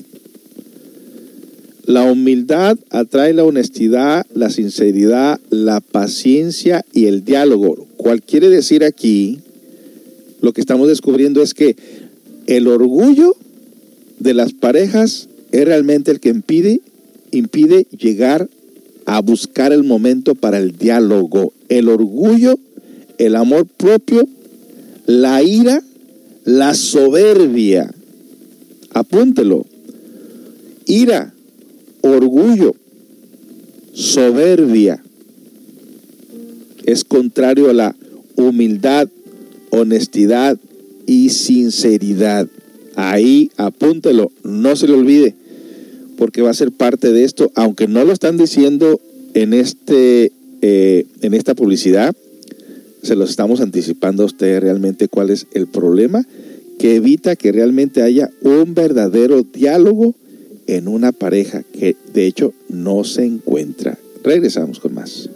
Speaker 2: La humildad atrae la honestidad, la sinceridad, la paciencia y el diálogo. ¿Cuál quiere decir aquí? Lo que estamos descubriendo es que el orgullo de las parejas es realmente el que impide, impide llegar a buscar el momento para el diálogo. El orgullo, el amor propio, la ira la soberbia, apúntelo, ira, orgullo, soberbia, es contrario a la humildad, honestidad y sinceridad. Ahí apúntelo, no se le olvide, porque va a ser parte de esto, aunque no lo están diciendo en, este, eh, en esta publicidad, se los estamos anticipando a usted realmente cuál es el problema que evita que realmente haya un verdadero diálogo en una pareja que de hecho no se encuentra. Regresamos con más.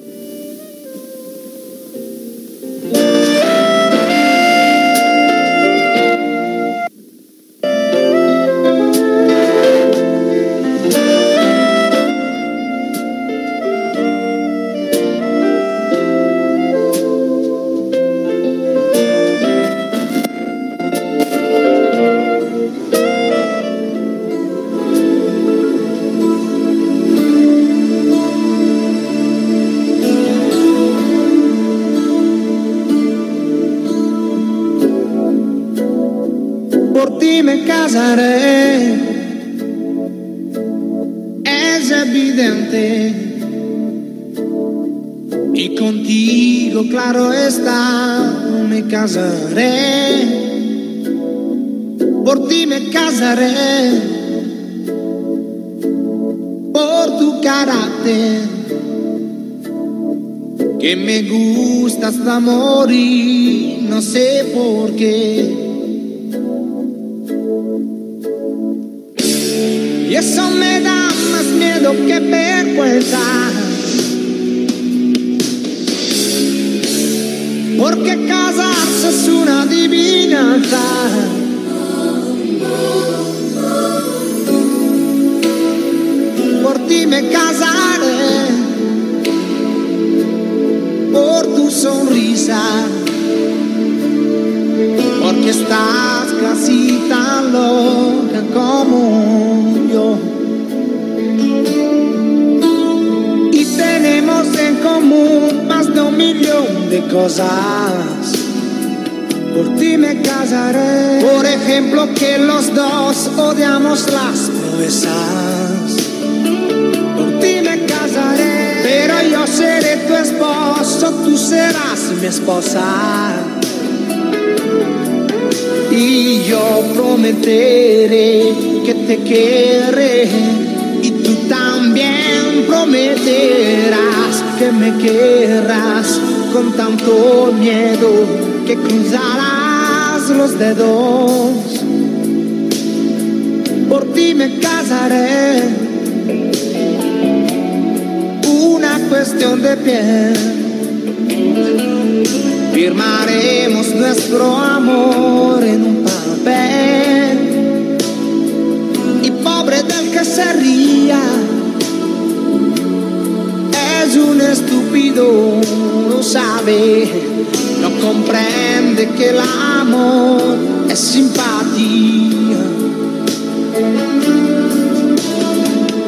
Speaker 6: Gusta hasta morir, no sé por qué. Cosas. Por ti me casaré. Por ejemplo, que los dos odiamos las proezas pero yo seré tu esposo, tú serás mi esposa. Y yo prometeré que te querré y tú también prometerás que me querrás con tanto miedo que cruzarás los dedos. Por ti me casaré cuestión de piel. firmaremos nuestro amor en un papel. Y pobre del que se ría, un estúpido, no sabe, no comprende que el amor es simpatía.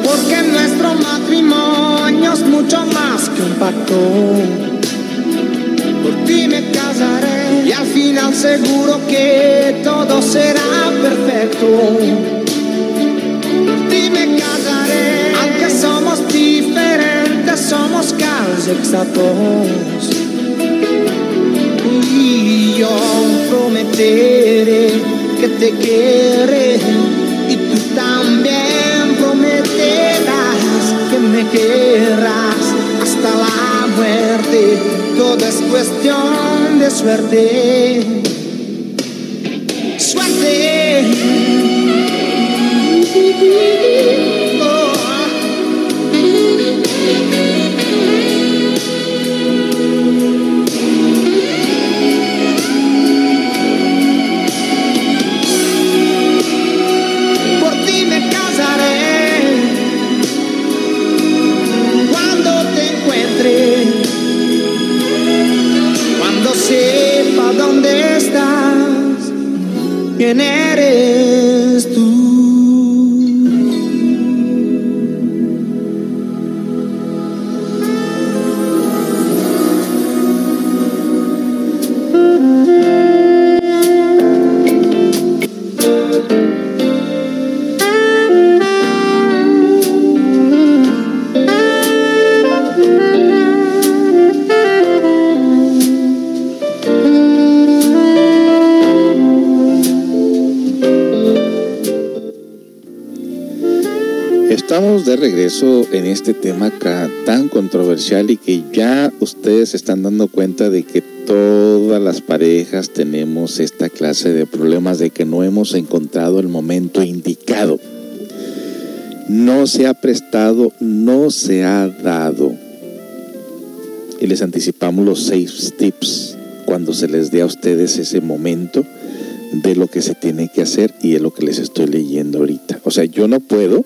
Speaker 6: Porque nuestro matrimonio es mucho más que un pacto por ti me casaré y al final seguro que todo será perfecto. Por ti me casaré, aunque somos diferentes, somos casi exactos. Y yo prometeré que te querré y tú también prometerás que me querrás hasta la muerte todo es cuestión de. Suerte. Quién
Speaker 2: en este tema tan controversial y que ya ustedes están dando cuenta de que todas las parejas tenemos esta clase de problemas de que no hemos encontrado el momento indicado. No se ha prestado, no se ha dado. Y les anticipamos los seis tips cuando se les dé a ustedes ese momento de lo que se tiene que hacer y es lo que les estoy leyendo ahorita. O sea, yo no puedo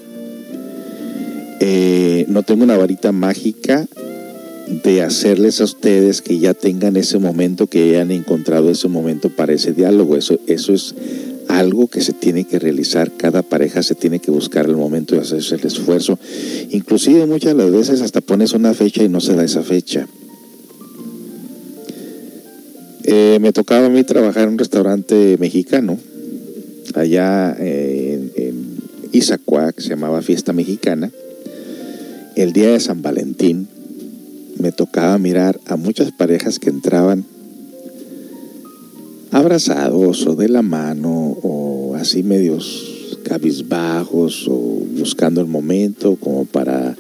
Speaker 2: eh, no tengo una varita mágica de hacerles a ustedes que ya tengan ese momento, que hayan encontrado ese momento para ese diálogo. Eso, eso es algo que se tiene que realizar, cada pareja se tiene que buscar el momento de hacerse el esfuerzo. Inclusive muchas las veces hasta pones una fecha y no se da esa fecha. Eh, me tocaba a mí trabajar en un restaurante mexicano, allá en, en Izacuac, se llamaba Fiesta Mexicana el día de San Valentín me tocaba mirar a muchas parejas que entraban abrazados o de la mano o así medios cabizbajos o buscando el momento como para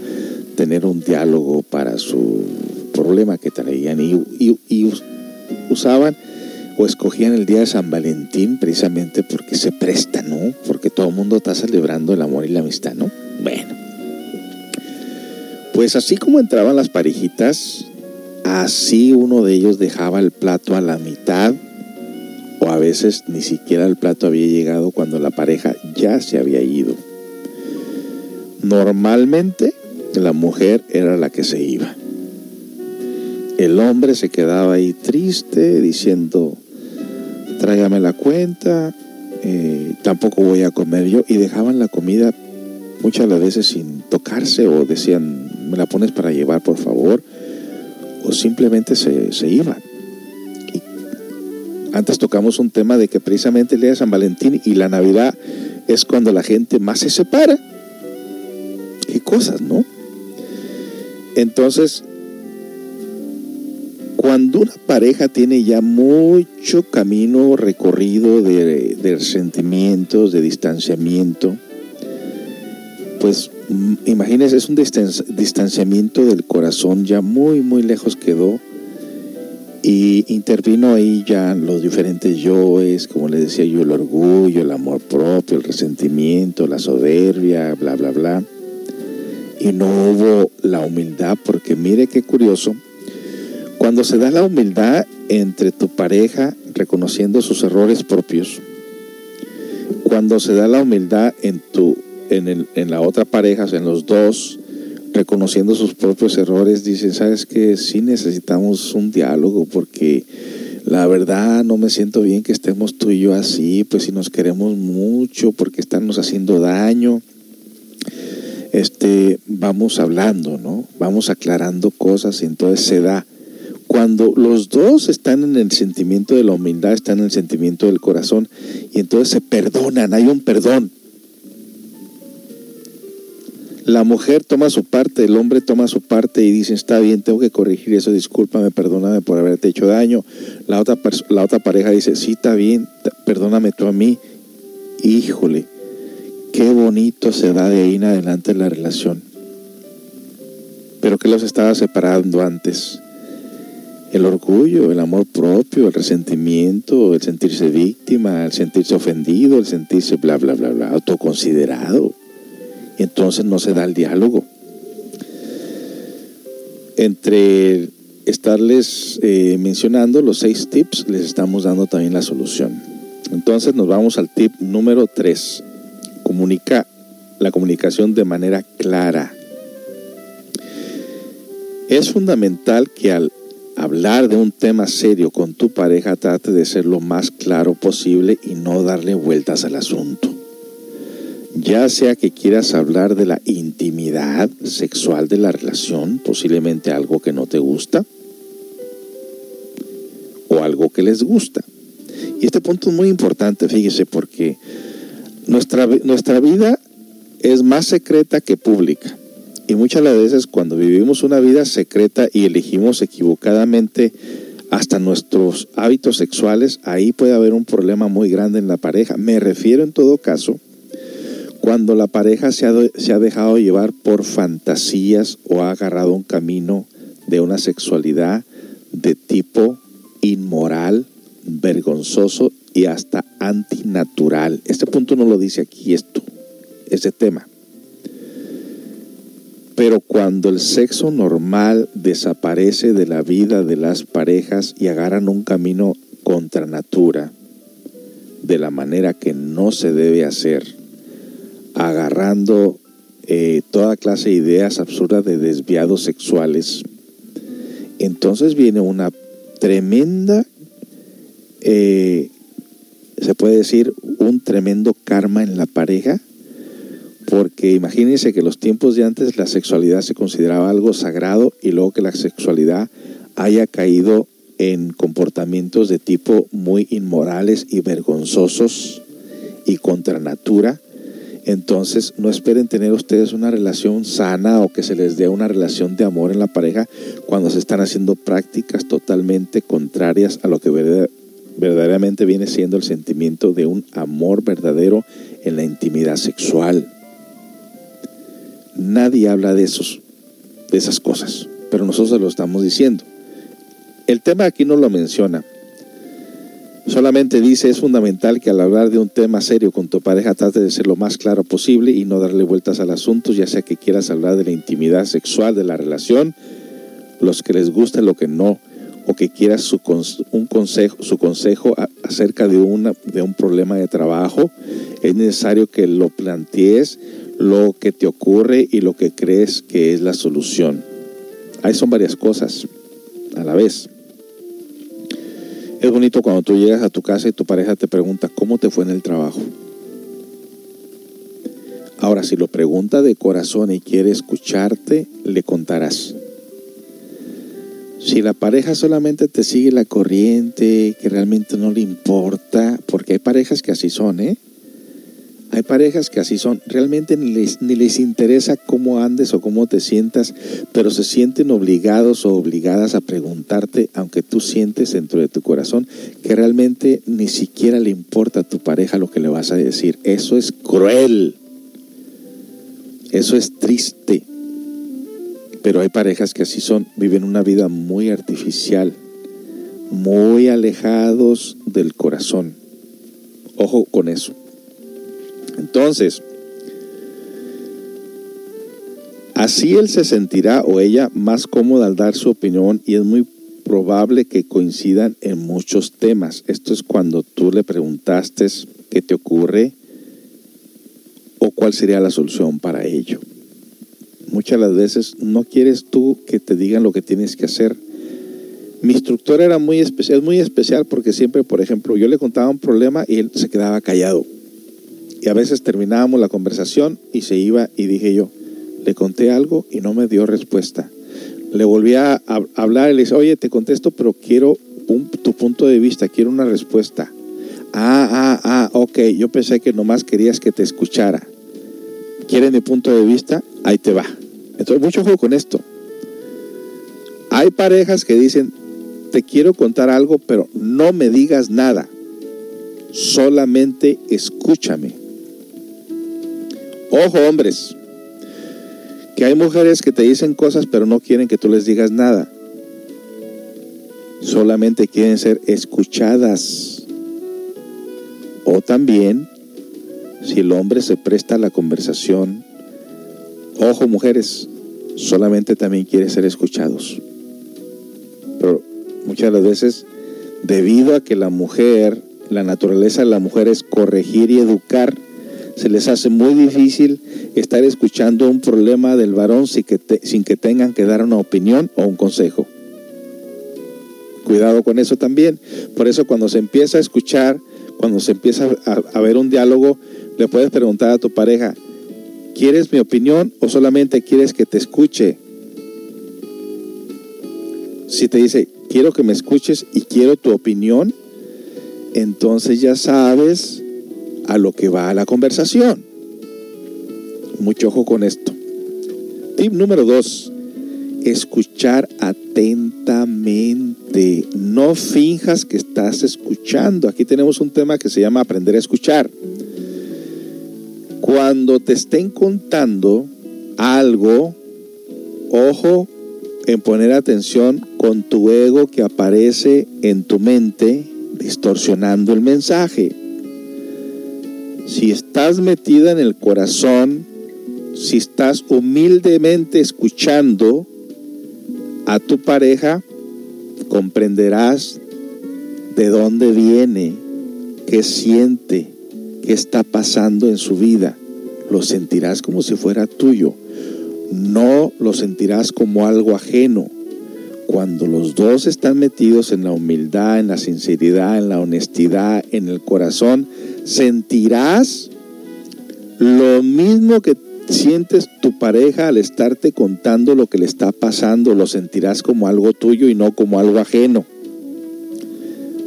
Speaker 2: tener un diálogo para su problema que traían y, usaban o escogían el día de San Valentín precisamente porque se presta, ¿no? Porque todo el mundo está celebrando el amor y la amistad, ¿no? Bueno, pues así como entraban las parejitas, así uno de ellos dejaba el plato a la mitad o a veces ni siquiera el plato había llegado cuando la pareja ya se había ido. Normalmente la mujer era la que se iba. El hombre se quedaba ahí triste diciendo, tráigame la cuenta, eh, tampoco voy a comer yo y dejaban la comida muchas veces sin tocarse o decían me la pones para llevar, por favor, o simplemente se, se iban. antes tocamos un tema de que precisamente el día de San Valentín y la Navidad es cuando la gente más se separa. Qué cosas, ¿no? Entonces, cuando una pareja tiene ya mucho camino recorrido de, de sentimientos, de distanciamiento, pues imagínense, es un distanciamiento del corazón, ya muy, muy lejos quedó. Y intervino ahí ya los diferentes yoes, como les decía yo, el orgullo, el amor propio, el resentimiento, la soberbia, bla, bla, bla. Y no hubo la humildad, porque mire qué curioso, Cuando se da la humildad entre tu pareja reconociendo sus errores propios, cuando se da la humildad en, tu, en, el, en la otra pareja, en los dos, reconociendo sus propios errores, dicen, sabes que sí necesitamos un diálogo porque la verdad no me siento bien que estemos tú y yo así, pues si nos queremos mucho, porque estamos haciendo daño, este, vamos hablando, ¿no? Vamos aclarando cosas y entonces se da cuando los dos están en el sentimiento de la humildad, están en el sentimiento del corazón, y entonces se perdonan, hay un perdón. La mujer toma su parte, el hombre toma su parte y dice, está bien, tengo que corregir eso, discúlpame, perdóname por haberte hecho daño. La otra, la otra pareja dice, sí, está bien, perdóname tú a mí. Híjole, qué bonito se da de ahí en adelante la relación. Pero que los estaba separando antes el orgullo, el amor propio, el resentimiento, el sentirse víctima, el sentirse ofendido, el sentirse bla, bla, bla, bla, autoconsiderado. Y entonces no se da el diálogo. Entre estarles eh, mencionando los seis tips, les estamos dando también la solución. Entonces nos vamos al tip número tres. Comunica la comunicación de manera clara. Es fundamental que al hablar de un tema serio con tu pareja, trate de ser lo más claro posible y no darle vueltas al asunto. Ya sea que quieras hablar de la intimidad sexual de la relación, posiblemente algo que no te gusta, o algo que les gusta. Y este punto es muy importante, fíjese, porque nuestra, nuestra vida es más secreta que pública. Y muchas veces cuando vivimos una vida secreta y elegimos equivocadamente hasta nuestros hábitos sexuales, ahí puede haber un problema muy grande en la pareja. Me refiero en todo caso cuando la pareja se ha, dejado llevar por fantasías o ha agarrado un camino de una sexualidad de tipo inmoral, vergonzoso y hasta antinatural. Este punto no lo dice aquí esto, ese tema. Pero cuando el sexo normal desaparece de la vida de las parejas y agarran un camino contra natura, de la manera que no se debe hacer, agarrando eh, toda clase de ideas absurdas de desviados sexuales, entonces viene una tremenda, eh, se puede decir, un tremendo karma en la pareja porque imagínense que los tiempos de antes la sexualidad se consideraba algo sagrado y luego que la sexualidad haya caído en comportamientos de tipo muy inmorales y vergonzosos y contra natura, entonces no esperen tener ustedes una relación sana o que se les dé una relación de amor en la pareja cuando se están haciendo prácticas totalmente contrarias a lo que verdaderamente viene siendo el sentimiento de un amor verdadero en la intimidad sexual. Nadie habla de, esos, de esas cosas, pero nosotros lo estamos diciendo. El tema aquí no lo menciona. Solamente dice, es fundamental que al hablar de un tema serio con tu pareja trate de ser lo más claro posible y no darle vueltas al asunto, ya sea que quieras hablar de la intimidad sexual de la relación, los que les guste, lo que no, o que quieras su, un consejo, su consejo acerca de, una, de un problema de trabajo, es necesario que lo plantees lo que te ocurre y lo que crees que es la solución. Ahí son varias cosas a la vez. Es bonito cuando tú llegas a tu casa y tu pareja te pregunta cómo te fue en el trabajo. Ahora, si lo pregunta de corazón y quiere escucharte, le contarás. Si la pareja solamente te sigue la corriente, que realmente no le importa, porque hay parejas que así son, ¿eh? Hay parejas que así son, realmente ni les, ni les interesa cómo andes o cómo te sientas, pero se sienten obligados o obligadas a preguntarte, aunque tú sientes dentro de tu corazón, que realmente ni siquiera le importa a tu pareja lo que le vas a decir. Eso es cruel. Eso es triste. Pero hay parejas que así son, viven una vida muy artificial, muy alejados del corazón. Ojo con eso. Entonces, así él se sentirá o ella más cómoda al dar su opinión y es muy probable que coincidan en muchos temas. Esto es cuando tú le preguntaste qué te ocurre o cuál sería la solución para ello. Muchas las veces no quieres tú que te digan lo que tienes que hacer. Mi instructor era muy especial, muy especial porque siempre, por ejemplo, yo le contaba un problema y él se quedaba callado. Y a veces terminábamos la conversación y se iba y dije yo, le conté algo y no me dio respuesta. Le volví a hablar y le dije, oye, te contesto, pero quiero tu punto de vista, quiero una respuesta. Ah, ah, ah, ok, yo pensé que nomás querías que te escuchara. ¿Quieres mi punto de vista? Ahí te va. Entonces, mucho juego con esto. Hay parejas que dicen, te quiero contar algo, pero no me digas nada. Solamente escúchame. Ojo, hombres, que hay mujeres que te dicen cosas, pero no quieren que tú les digas nada. Solamente quieren ser escuchadas. O también, si el hombre se presta a la conversación, ojo mujeres, solamente también quiere ser escuchados. Pero muchas de las veces, debido a que la mujer, la naturaleza de la mujer es corregir y educar, se les hace muy difícil estar escuchando un problema del varón sin que, sin que tengan que dar una opinión o un consejo. Cuidado con eso también. Por eso cuando se empieza a escuchar, cuando se empieza a, a ver un diálogo, le puedes preguntar a tu pareja, ¿quieres mi opinión o solamente quieres que te escuche? Si te dice, quiero que me escuches y quiero tu opinión, entonces ya sabes a lo que va a la conversación. Mucho ojo con esto. Tip número dos, escuchar atentamente. No finjas que estás escuchando. Aquí tenemos un tema que se llama aprender a escuchar. Cuando te estén contando algo, ojo en poner atención con tu ego que aparece en tu mente distorsionando el mensaje si estás metida en el corazón, si estás humildemente escuchando a tu pareja, comprenderás de dónde viene, qué siente, qué está pasando en su vida. Lo sentirás como si fuera tuyo. No lo sentirás como algo ajeno. Cuando los dos están metidos en la humildad, en la sinceridad, en la honestidad, en el corazón, sentirás lo mismo que sientes tu pareja al estarte contando lo que le está pasando, lo sentirás como algo tuyo y no como algo ajeno.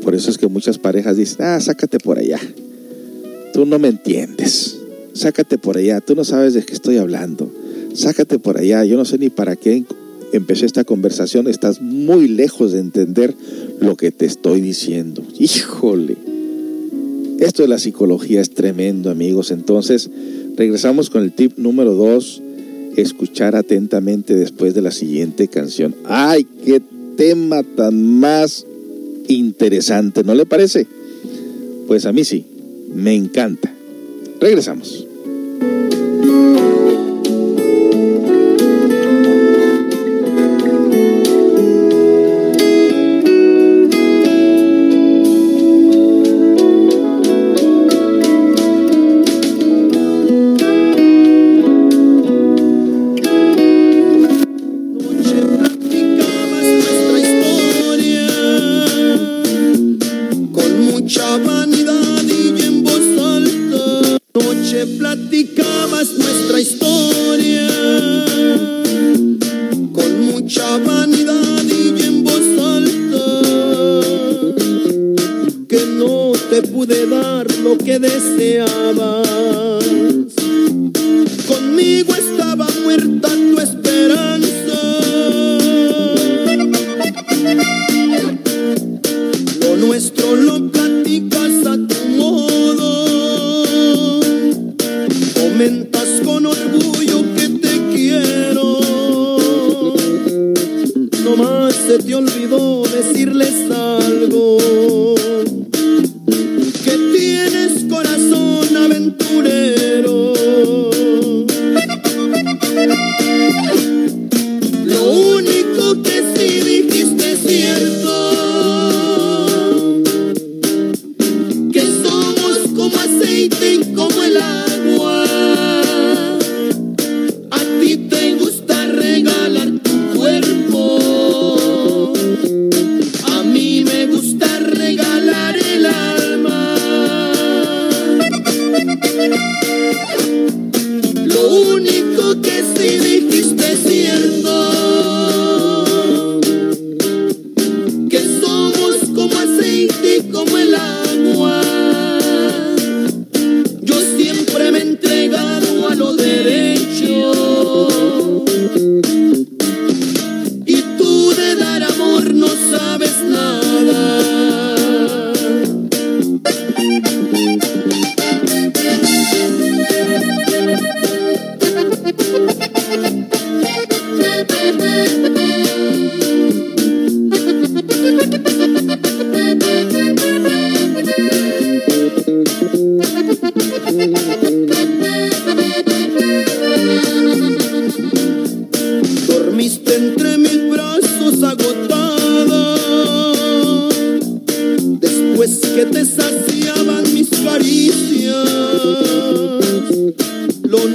Speaker 2: Por eso es que muchas parejas dicen, ah, sácate por allá. Tú no me entiendes. Sácate por allá. Tú no sabes de qué estoy hablando. Sácate por allá. Yo no sé ni para qué empecé esta conversación. Estás muy lejos de entender lo que te estoy diciendo. Híjole. Esto de la psicología es tremendo, amigos. Entonces, regresamos con el tip número dos, escuchar atentamente después de la siguiente canción. ¡Ay, qué tema tan más interesante! ¿No le parece? Pues a mí sí, me encanta. Regresamos.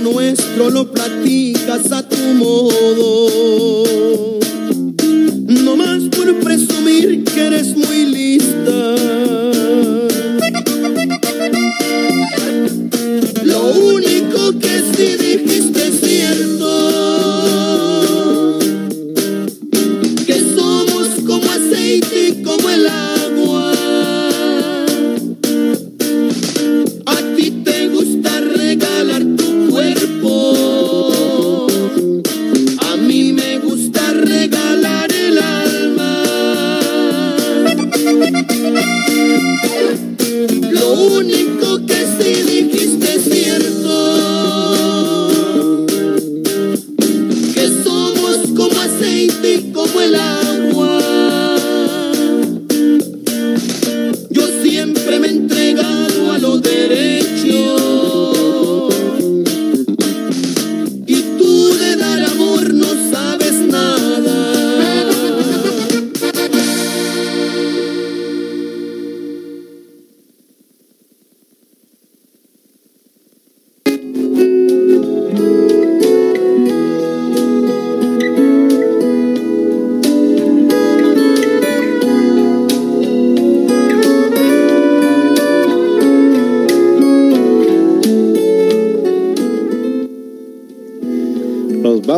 Speaker 7: Nuestro lo platicas a tu modo. No más por presumir que eres muy lista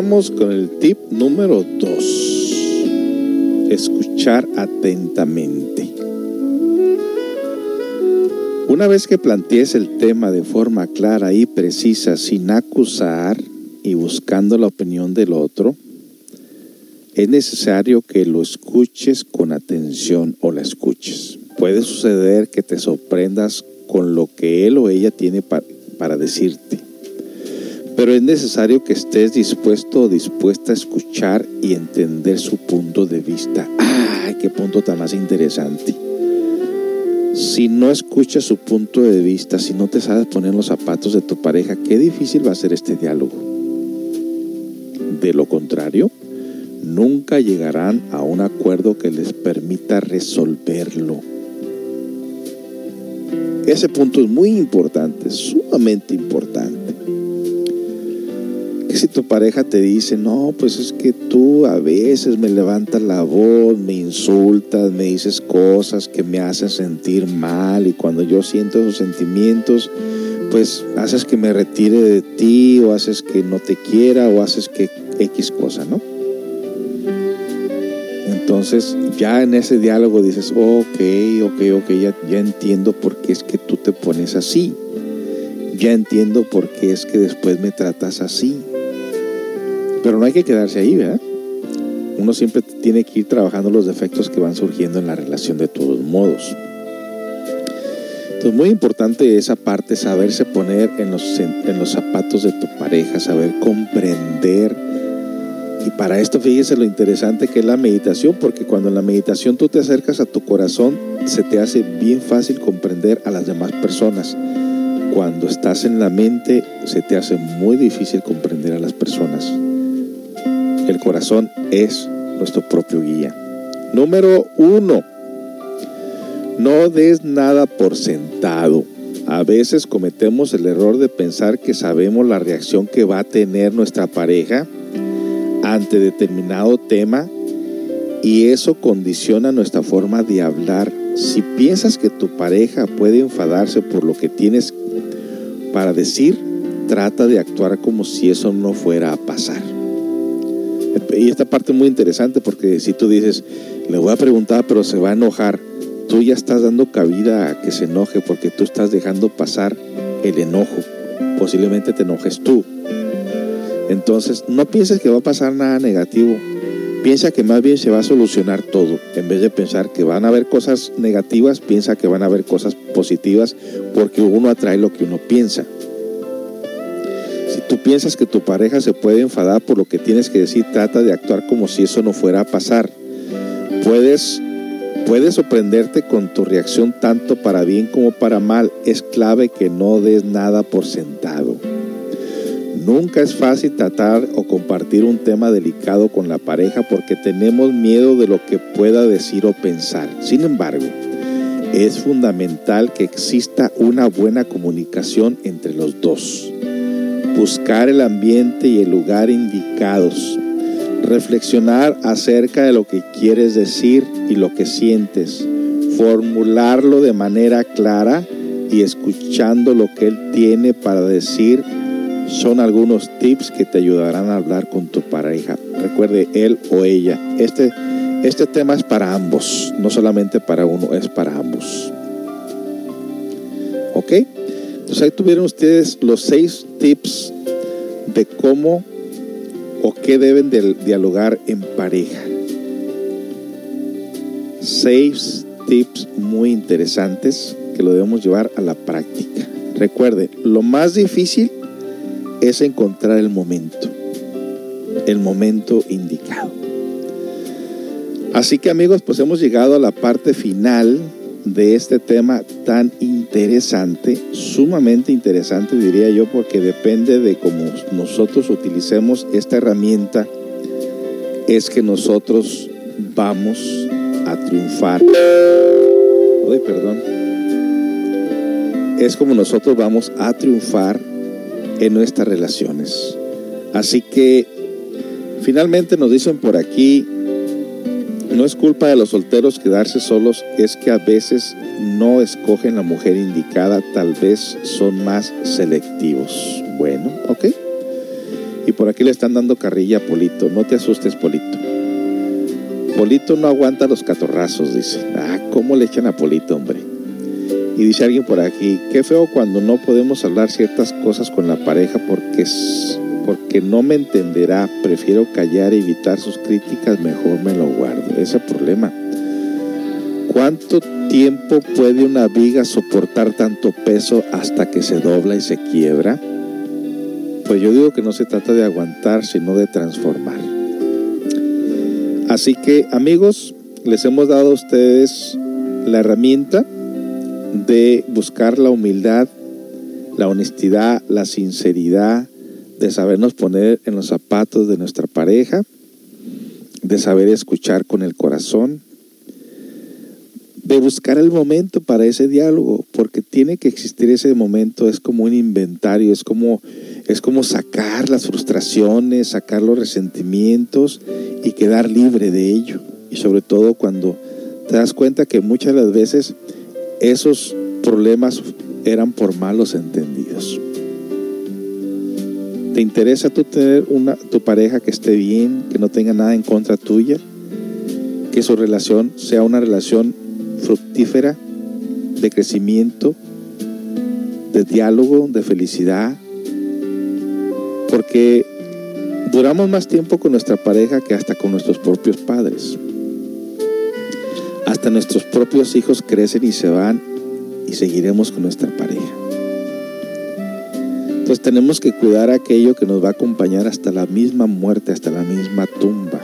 Speaker 2: con el tip número 2. Escuchar atentamente. Una vez que plantees el tema de forma clara y precisa, sin acusar y buscando la opinión del otro, es necesario que lo escuches con atención o la escuches. Puede suceder que te sorprendas con lo que él o ella tiene pa- para decirte. Pero es necesario que estés dispuesto o dispuesta a escuchar y entender su punto de vista. ¡Ay, qué punto tan más interesante! Si no escuchas su punto de vista, si no te sabes poner los zapatos de tu pareja, qué difícil va a ser este diálogo. De lo contrario, nunca llegarán a un acuerdo que les permita resolverlo. Ese punto es muy importante, sumamente si tu pareja te dice, no, pues es que tú a veces me levantas la voz, me insultas, me dices cosas que me hacen sentir mal y cuando yo siento esos sentimientos, pues haces que me retire de ti o haces que no te quiera o haces que X cosa, ¿no? Entonces ya en ese diálogo dices, ok, ok, ok, ya, ya entiendo por qué es que tú te pones así. Ya entiendo por qué es que después me tratas así. Pero no hay que quedarse ahí, ¿verdad? Uno siempre tiene que ir trabajando los defectos que van surgiendo en la relación de todos modos. Entonces, muy importante esa parte, saberse poner en los, en los zapatos de tu pareja, saber comprender. Y para esto, fíjese lo interesante que es la meditación, porque cuando en la meditación tú te acercas a tu corazón, se te hace bien fácil comprender a las demás personas. Cuando estás en la mente, se te hace muy difícil comprender a las personas. El corazón es nuestro propio guía. Número uno, no des nada por sentado. A veces cometemos el error de pensar que sabemos la reacción que va a tener nuestra pareja ante determinado tema y eso condiciona nuestra forma de hablar. Si piensas que tu pareja puede enfadarse por lo que tienes para decir, trata de actuar como si eso no fuera a pasar. Y esta parte es muy interesante porque si tú dices, le voy a preguntar, pero se va a enojar, tú ya estás dando cabida a que se enoje porque tú estás dejando pasar el enojo. Posiblemente te enojes tú. Entonces, no pienses que va a pasar nada negativo. Piensa que más bien se va a solucionar todo. En vez de pensar que van a haber cosas negativas, piensa que van a haber cosas positivas porque uno atrae lo que uno piensa. Tú piensas que tu pareja se puede enfadar por lo que tienes que decir, trata de actuar como si eso no fuera a pasar. Puedes, puedes sorprenderte con tu reacción tanto para bien como para mal. Es clave que no des nada por sentado. Nunca es fácil tratar o compartir un tema delicado con la pareja porque tenemos miedo de lo que pueda decir o pensar. Sin embargo, es fundamental que exista una buena comunicación entre los dos. Buscar el ambiente y el lugar indicados. Reflexionar acerca de lo que quieres decir y lo que sientes. Formularlo de manera clara y escuchando lo que él tiene para decir son algunos tips que te ayudarán a hablar con tu pareja. Recuerde, él o ella. Este, este tema es para ambos, no solamente para uno, es para ambos. Entonces ahí tuvieron ustedes los seis tips de cómo o qué deben de dialogar en pareja. Seis tips muy interesantes que lo debemos llevar a la práctica. Recuerde, lo más difícil es encontrar el momento, el momento indicado. Así que amigos, pues hemos llegado a la parte final de este tema tan interesante, sumamente interesante diría yo, porque depende de cómo nosotros utilicemos esta herramienta, es que nosotros vamos a triunfar. Ay, perdón. Es como nosotros vamos a triunfar en nuestras relaciones. Así que finalmente nos dicen por aquí, no es culpa de los solteros quedarse solos, es que a veces no escogen la mujer indicada, tal vez son más selectivos. Bueno, ok. Y por aquí le están dando carrilla a Polito, no te asustes Polito. Polito no aguanta los catorrazos, dice. Ah, ¿cómo le echan a Polito, hombre? Y dice alguien por aquí, qué feo cuando no podemos hablar ciertas cosas con la pareja porque, porque no me entenderá, prefiero callar e evitar sus críticas, mejor me lo guardo. Ese problema. ¿Cuánto tiempo puede una viga soportar tanto peso hasta que se dobla y se quiebra? Pues yo digo que no se trata de aguantar, sino de transformar. Así que amigos, les hemos dado a ustedes la herramienta de buscar la humildad, la honestidad, la sinceridad, de sabernos poner en los zapatos de nuestra pareja, de saber escuchar con el corazón, de buscar el momento para ese diálogo, porque tiene que existir ese momento, es como un inventario, es como, es como sacar las frustraciones, sacar los resentimientos y quedar libre de ello. Y sobre todo cuando te das cuenta que muchas de las veces esos problemas eran por malos entendidos. ¿Te interesa tú tener una, tu pareja que esté bien, que no tenga nada en contra tuya? Que su relación sea una relación fructífera, de crecimiento, de diálogo, de felicidad. Porque duramos más tiempo con nuestra pareja que hasta con nuestros propios padres. Hasta nuestros propios hijos crecen y se van y seguiremos con nuestra pareja. Entonces tenemos que cuidar aquello que nos va a acompañar hasta la misma muerte, hasta la misma tumba.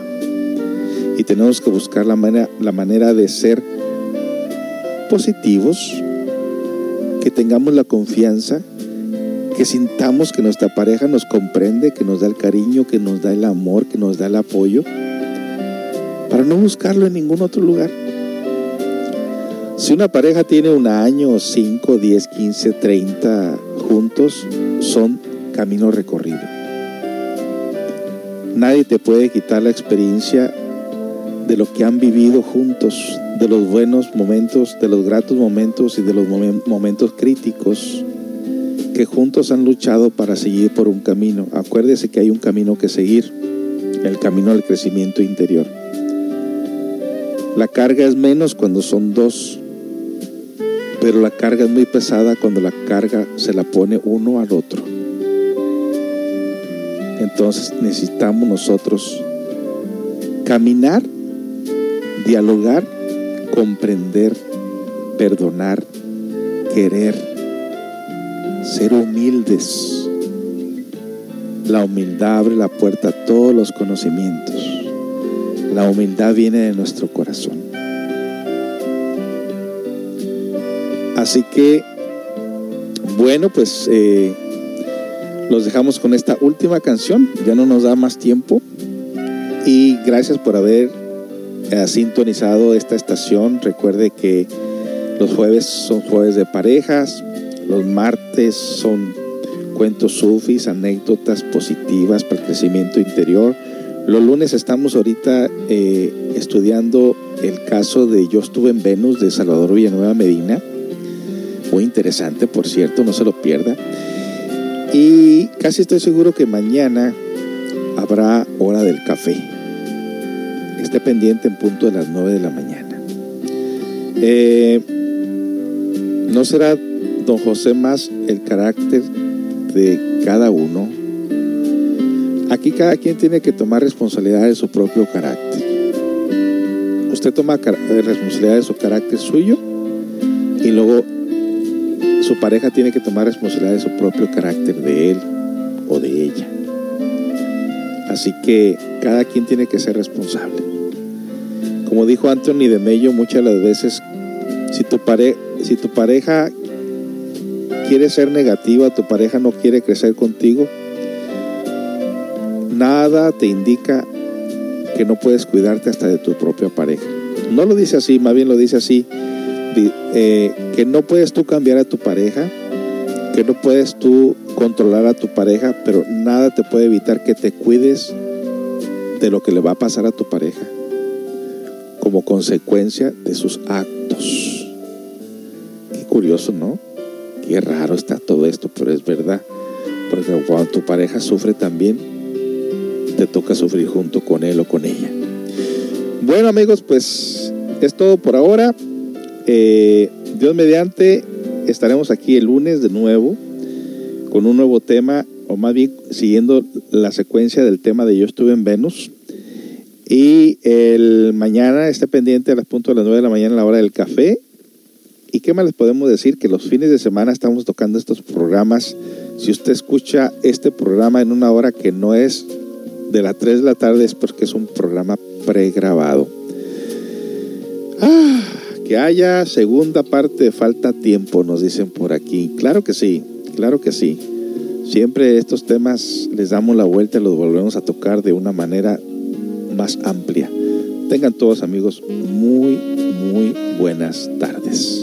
Speaker 2: Y tenemos que buscar la manera, la manera de ser positivos, que tengamos la confianza, que sintamos que nuestra pareja nos comprende, que nos da el cariño, que nos da el amor, que nos da el apoyo, para no buscarlo en ningún otro lugar. Si una pareja tiene un año, 5, 10, 15, 30 juntos, son caminos recorridos. Nadie te puede quitar la experiencia de lo que han vivido juntos, de los buenos momentos, de los gratos momentos y de los momentos críticos que juntos han luchado para seguir por un camino. Acuérdese que hay un camino que seguir, el camino del crecimiento interior. La carga es menos cuando son dos, pero la carga es muy pesada cuando la carga se la pone uno al otro. Entonces necesitamos nosotros caminar, dialogar, comprender, perdonar, querer, ser humildes. La humildad abre la puerta a todos los conocimientos. La humildad viene de nuestro corazón. Así que, bueno, pues eh, los dejamos con esta última canción. Ya no nos da más tiempo. Y gracias por haber eh, sintonizado esta estación. Recuerde que los jueves son jueves de parejas. Los martes son cuentos sufis, anécdotas positivas para el crecimiento interior. Los lunes estamos ahorita eh, estudiando el caso de Yo estuve en Venus de Salvador Villanueva Medina. Muy interesante, por cierto, no se lo pierda. Y casi estoy seguro que mañana habrá hora del café. Esté pendiente en punto de las 9 de la mañana. Eh, no será don José más el carácter de cada uno. Aquí cada quien tiene que tomar responsabilidad de su propio carácter. Usted toma responsabilidad de su carácter suyo y luego su pareja tiene que tomar responsabilidad de su propio carácter de él o de ella. Así que cada quien tiene que ser responsable. Como dijo Anthony de Mello muchas las veces, si tu, si tu pareja quiere ser negativa, tu pareja no quiere crecer contigo, nada te indica que no puedes cuidarte hasta de tu propia pareja. No lo dice así, más bien lo dice así, eh, que no puedes tú cambiar a tu pareja, que no puedes tú controlar a tu pareja, pero nada te puede evitar que te cuides de lo que le va a pasar a tu pareja como consecuencia de sus actos. Qué curioso, ¿no? Qué raro está todo esto, pero es verdad. Porque cuando tu pareja sufre también, te toca sufrir junto con él o con ella. Bueno amigos, pues es todo por ahora. Eh, Dios mediante, estaremos aquí el lunes de nuevo con un nuevo tema, o más bien siguiendo la secuencia del tema de Yo estuve en Venus. Y el mañana esté pendiente a las punto de las 9 de la mañana la hora del café. ¿Y qué más les podemos decir? Que los fines de semana estamos tocando estos programas. Si usted escucha este programa en una hora que no es de las 3 de la tarde, es porque es un programa pregrabado. Ah, que haya segunda parte, falta tiempo, nos dicen por aquí. Claro que sí, claro que sí. Siempre estos temas les damos la vuelta y los volvemos a tocar de una manera más amplia. Tengan todos amigos muy, muy buenas tardes.